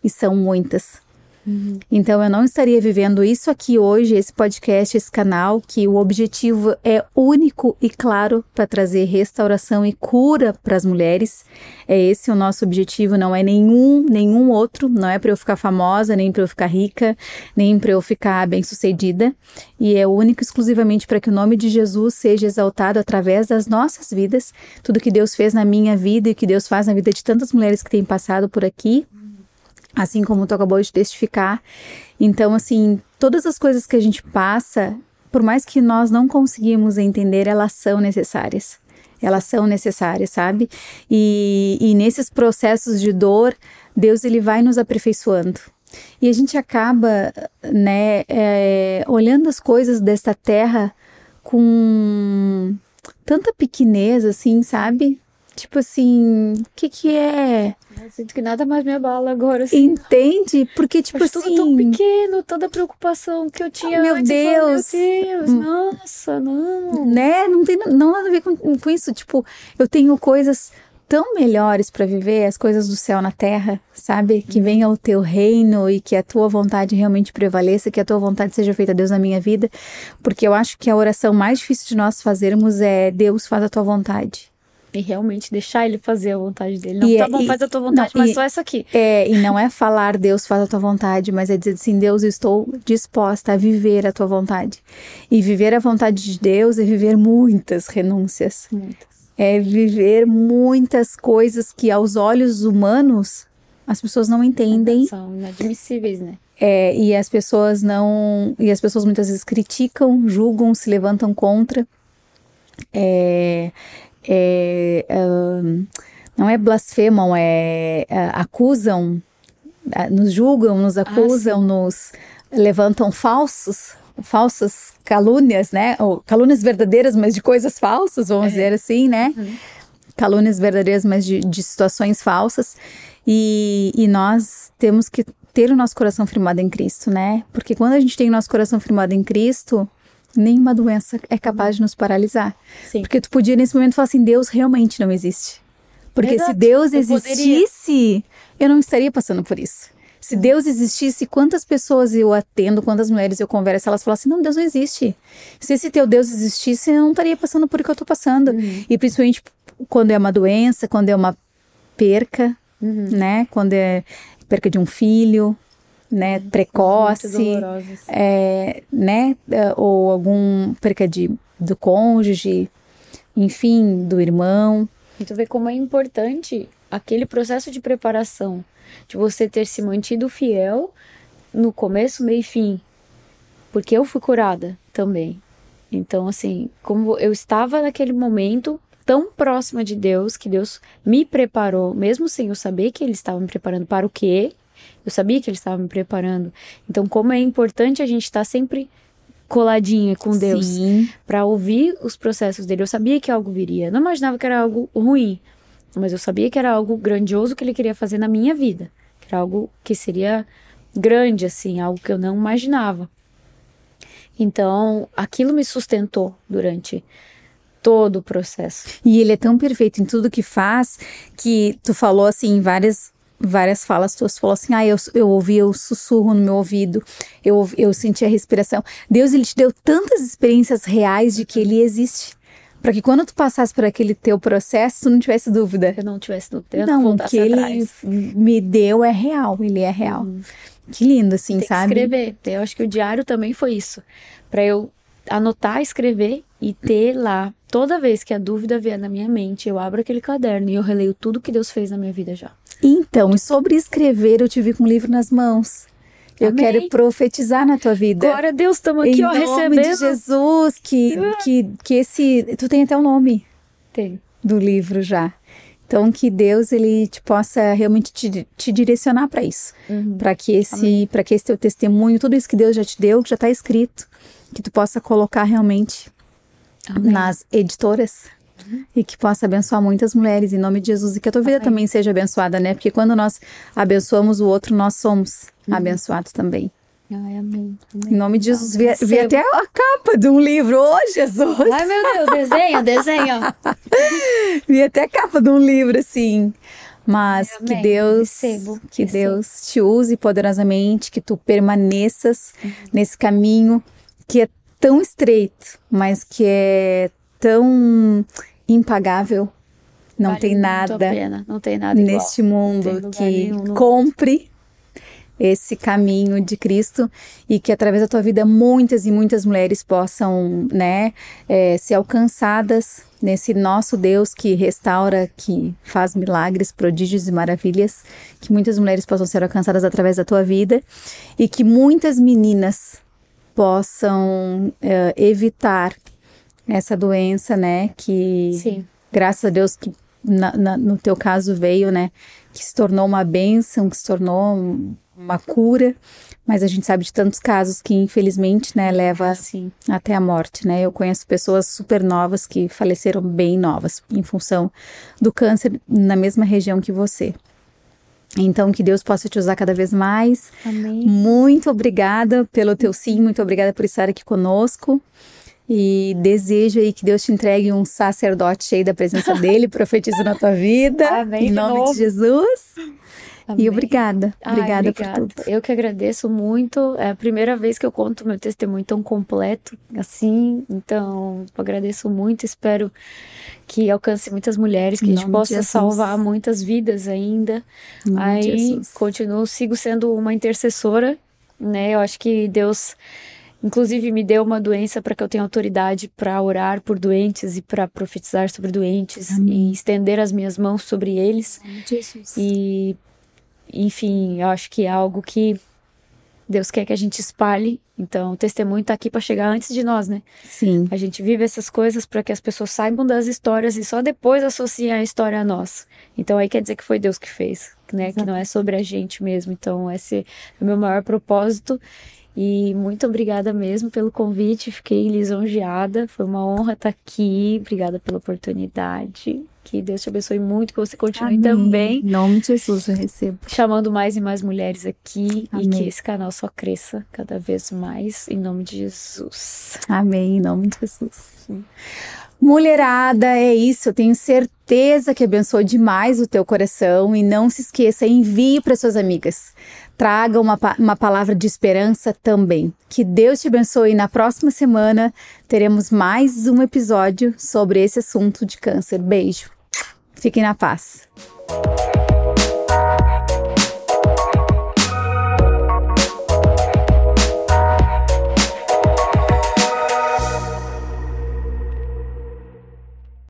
E são muitas. Uhum. Então eu não estaria vivendo isso aqui hoje, esse podcast, esse canal, que o objetivo é único e claro para trazer restauração e cura para as mulheres. É esse o nosso objetivo, não é nenhum, nenhum outro, não é para eu ficar famosa, nem para eu ficar rica, nem para eu ficar bem-sucedida, e é único exclusivamente para que o nome de Jesus seja exaltado através das nossas vidas, tudo que Deus fez na minha vida e que Deus faz na vida de tantas mulheres que têm passado por aqui assim como tu acabou de testificar. Então, assim, todas as coisas que a gente passa, por mais que nós não conseguimos entender, elas são necessárias. Elas são necessárias, sabe? E, e nesses processos de dor, Deus ele vai nos aperfeiçoando. E a gente acaba, né, é, olhando as coisas desta terra com tanta pequenez, assim, sabe? Tipo assim, o que que é?
Eu sinto que nada mais me abala agora. Assim.
Entende? Porque, tipo assim. Tudo
tão pequeno, toda a preocupação que eu tinha.
Meu
antes,
Deus!
meu Deus, hum. nossa, não.
Né? Não tem não nada a ver com, com isso. Tipo, eu tenho coisas tão melhores para viver, as coisas do céu na terra, sabe? Que uhum. venha o teu reino e que a tua vontade realmente prevaleça, que a tua vontade seja feita, Deus, na minha vida. Porque eu acho que a oração mais difícil de nós fazermos é: Deus, faz a tua vontade
e realmente deixar ele fazer a vontade dele. Não, e, tá é, bom, e, faz a tua vontade, não, mas e, só essa aqui.
É, e não é falar Deus faz a tua vontade, mas é dizer assim, Deus, eu estou disposta a viver a tua vontade. E viver a vontade de Deus é viver muitas renúncias. Muitas. É viver muitas coisas que aos olhos humanos as pessoas não entendem.
São inadmissíveis, né?
É, e as pessoas não. E as pessoas muitas vezes criticam, julgam, se levantam contra. É, é, uh, não é blasfemam, é uh, acusam, uh, nos julgam, nos ah, acusam, ah, nos levantam falsos, falsas calúnias, né? Ou calúnias verdadeiras, mas de coisas falsas, vamos é. dizer assim, né? Uhum. Calúnias verdadeiras, mas de, de situações falsas. E, e nós temos que ter o nosso coração firmado em Cristo, né? Porque quando a gente tem o nosso coração firmado em Cristo, nenhuma doença é capaz de nos paralisar. Sim. Porque tu podia nesse momento falar assim: Deus realmente não existe. Porque Exato. se Deus existisse, eu, eu não estaria passando por isso. Se Deus existisse, quantas pessoas eu atendo, quantas mulheres eu converso, elas falam assim: não, Deus não existe. Se esse teu Deus existisse, eu não estaria passando por o que eu estou passando. Uhum. E principalmente quando é uma doença, quando é uma perca, uhum. né? Quando é perca de um filho, né, precoce, é, né, ou algum perca de, do cônjuge, enfim, do irmão.
E tu vê como é importante aquele processo de preparação, de você ter se mantido fiel no começo, meio e fim, porque eu fui curada também. Então, assim, como eu estava naquele momento tão próxima de Deus, que Deus me preparou, mesmo sem eu saber que Ele estava me preparando para o quê, eu sabia que ele estava me preparando. Então, como é importante a gente estar tá sempre coladinha com Deus para ouvir os processos dele. Eu sabia que algo viria. Não imaginava que era algo ruim, mas eu sabia que era algo grandioso que ele queria fazer na minha vida. Era algo que seria grande, assim, algo que eu não imaginava. Então, aquilo me sustentou durante todo o processo.
E ele é tão perfeito em tudo que faz que tu falou assim várias várias falas tuas falou assim: ah, eu, eu ouvi o sussurro no meu ouvido, eu, eu senti a respiração. Deus, ele te deu tantas experiências reais de que ele existe. Para que quando tu passasse por aquele teu processo, tu não tivesse dúvida.
Eu não tivesse dúvida.
não, o que ele me deu é real, ele é real. Uhum. Que lindo, assim,
Tem
sabe?
Que escrever. Eu acho que o diário também foi isso. Para eu anotar, escrever e ter lá. Toda vez que a dúvida vier na minha mente, eu abro aquele caderno e eu releio tudo que Deus fez na minha vida já.
Então, e sobre escrever, eu te vi com um livro nas mãos. Eu Amém. quero profetizar na tua vida.
Glória a Deus, estamos aqui,
em
ó, recebendo.
Em nome de Jesus, que, que, que esse... Tu tem até o um nome.
Tem.
Do livro já. Então, que Deus, ele te possa realmente te, te direcionar para isso. Uhum. Para que, esse, que esse teu testemunho, tudo isso que Deus já te deu, que já está escrito, que tu possa colocar realmente Amém. nas editoras e que possa abençoar muitas mulheres em nome de Jesus e que a tua vida Amém. também seja abençoada, né? Porque quando nós abençoamos o outro, nós somos uhum. abençoados também.
Ai, amém. amém.
Em nome de Jesus. Vi, vi, até a capa de um livro. Ô, oh, Jesus!
Ai, meu Deus, desenha, desenha. [laughs]
vi até a capa de um livro, assim. Mas que Deus, Recebo. que Recebo. Deus te use poderosamente, que tu permaneças uhum. nesse caminho que é tão estreito, mas que é tão impagável. Não vale tem nada.
Não tem nada
neste mundo que compre esse caminho de Cristo e que através da tua vida muitas e muitas mulheres possam, né, é, ser alcançadas nesse nosso Deus que restaura, que faz milagres, prodígios e maravilhas, que muitas mulheres possam ser alcançadas através da tua vida e que muitas meninas possam é, evitar essa doença, né, que
Sim.
graças a Deus que na, na, no teu caso veio, né, que se tornou uma bênção, que se tornou uma cura, mas a gente sabe de tantos casos que infelizmente, né, leva
Sim.
até a morte, né? Eu conheço pessoas super novas que faleceram bem novas em função do câncer na mesma região que você. Então, que Deus possa te usar cada vez mais.
Amém.
Muito obrigada pelo teu sim, muito obrigada por estar aqui conosco. E desejo aí que Deus te entregue um sacerdote cheio da presença [laughs] dele, profetiza na tua vida.
Amém.
Em nome de, de Jesus. Amém. E obrigada, obrigada, Ai, por tudo.
Eu que agradeço muito. É a primeira vez que eu conto meu testemunho tão completo assim. Então, agradeço muito. Espero que alcance muitas mulheres, que a gente possa salvar muitas vidas ainda. Aí, continuo, sigo sendo uma intercessora, né? Eu acho que Deus Inclusive, me deu uma doença para que eu tenha autoridade para orar por doentes e para profetizar sobre doentes Amém. e estender as minhas mãos sobre eles.
Jesus.
E enfim, eu acho que é algo que Deus quer que a gente espalhe. Então, o testemunho está aqui para chegar antes de nós, né?
Sim.
A gente vive essas coisas para que as pessoas saibam das histórias e só depois associem a história a nós. Então, aí quer dizer que foi Deus que fez, né? Exato. Que não é sobre a gente mesmo. Então, esse é o meu maior propósito. E muito obrigada mesmo pelo convite, fiquei lisonjeada, foi uma honra estar aqui, obrigada pela oportunidade. Que Deus te abençoe muito, que você continue Amém. também.
Em nome de Jesus eu recebo.
Chamando mais e mais mulheres aqui Amém. e que esse canal só cresça cada vez mais, em nome de Jesus.
Amém, em nome de Jesus. Sim. Mulherada, é isso. Eu tenho certeza que abençoou demais o teu coração. E não se esqueça, envie para suas amigas. Traga uma, uma palavra de esperança também. Que Deus te abençoe. Na próxima semana teremos mais um episódio sobre esse assunto de câncer. Beijo. Fiquem na paz.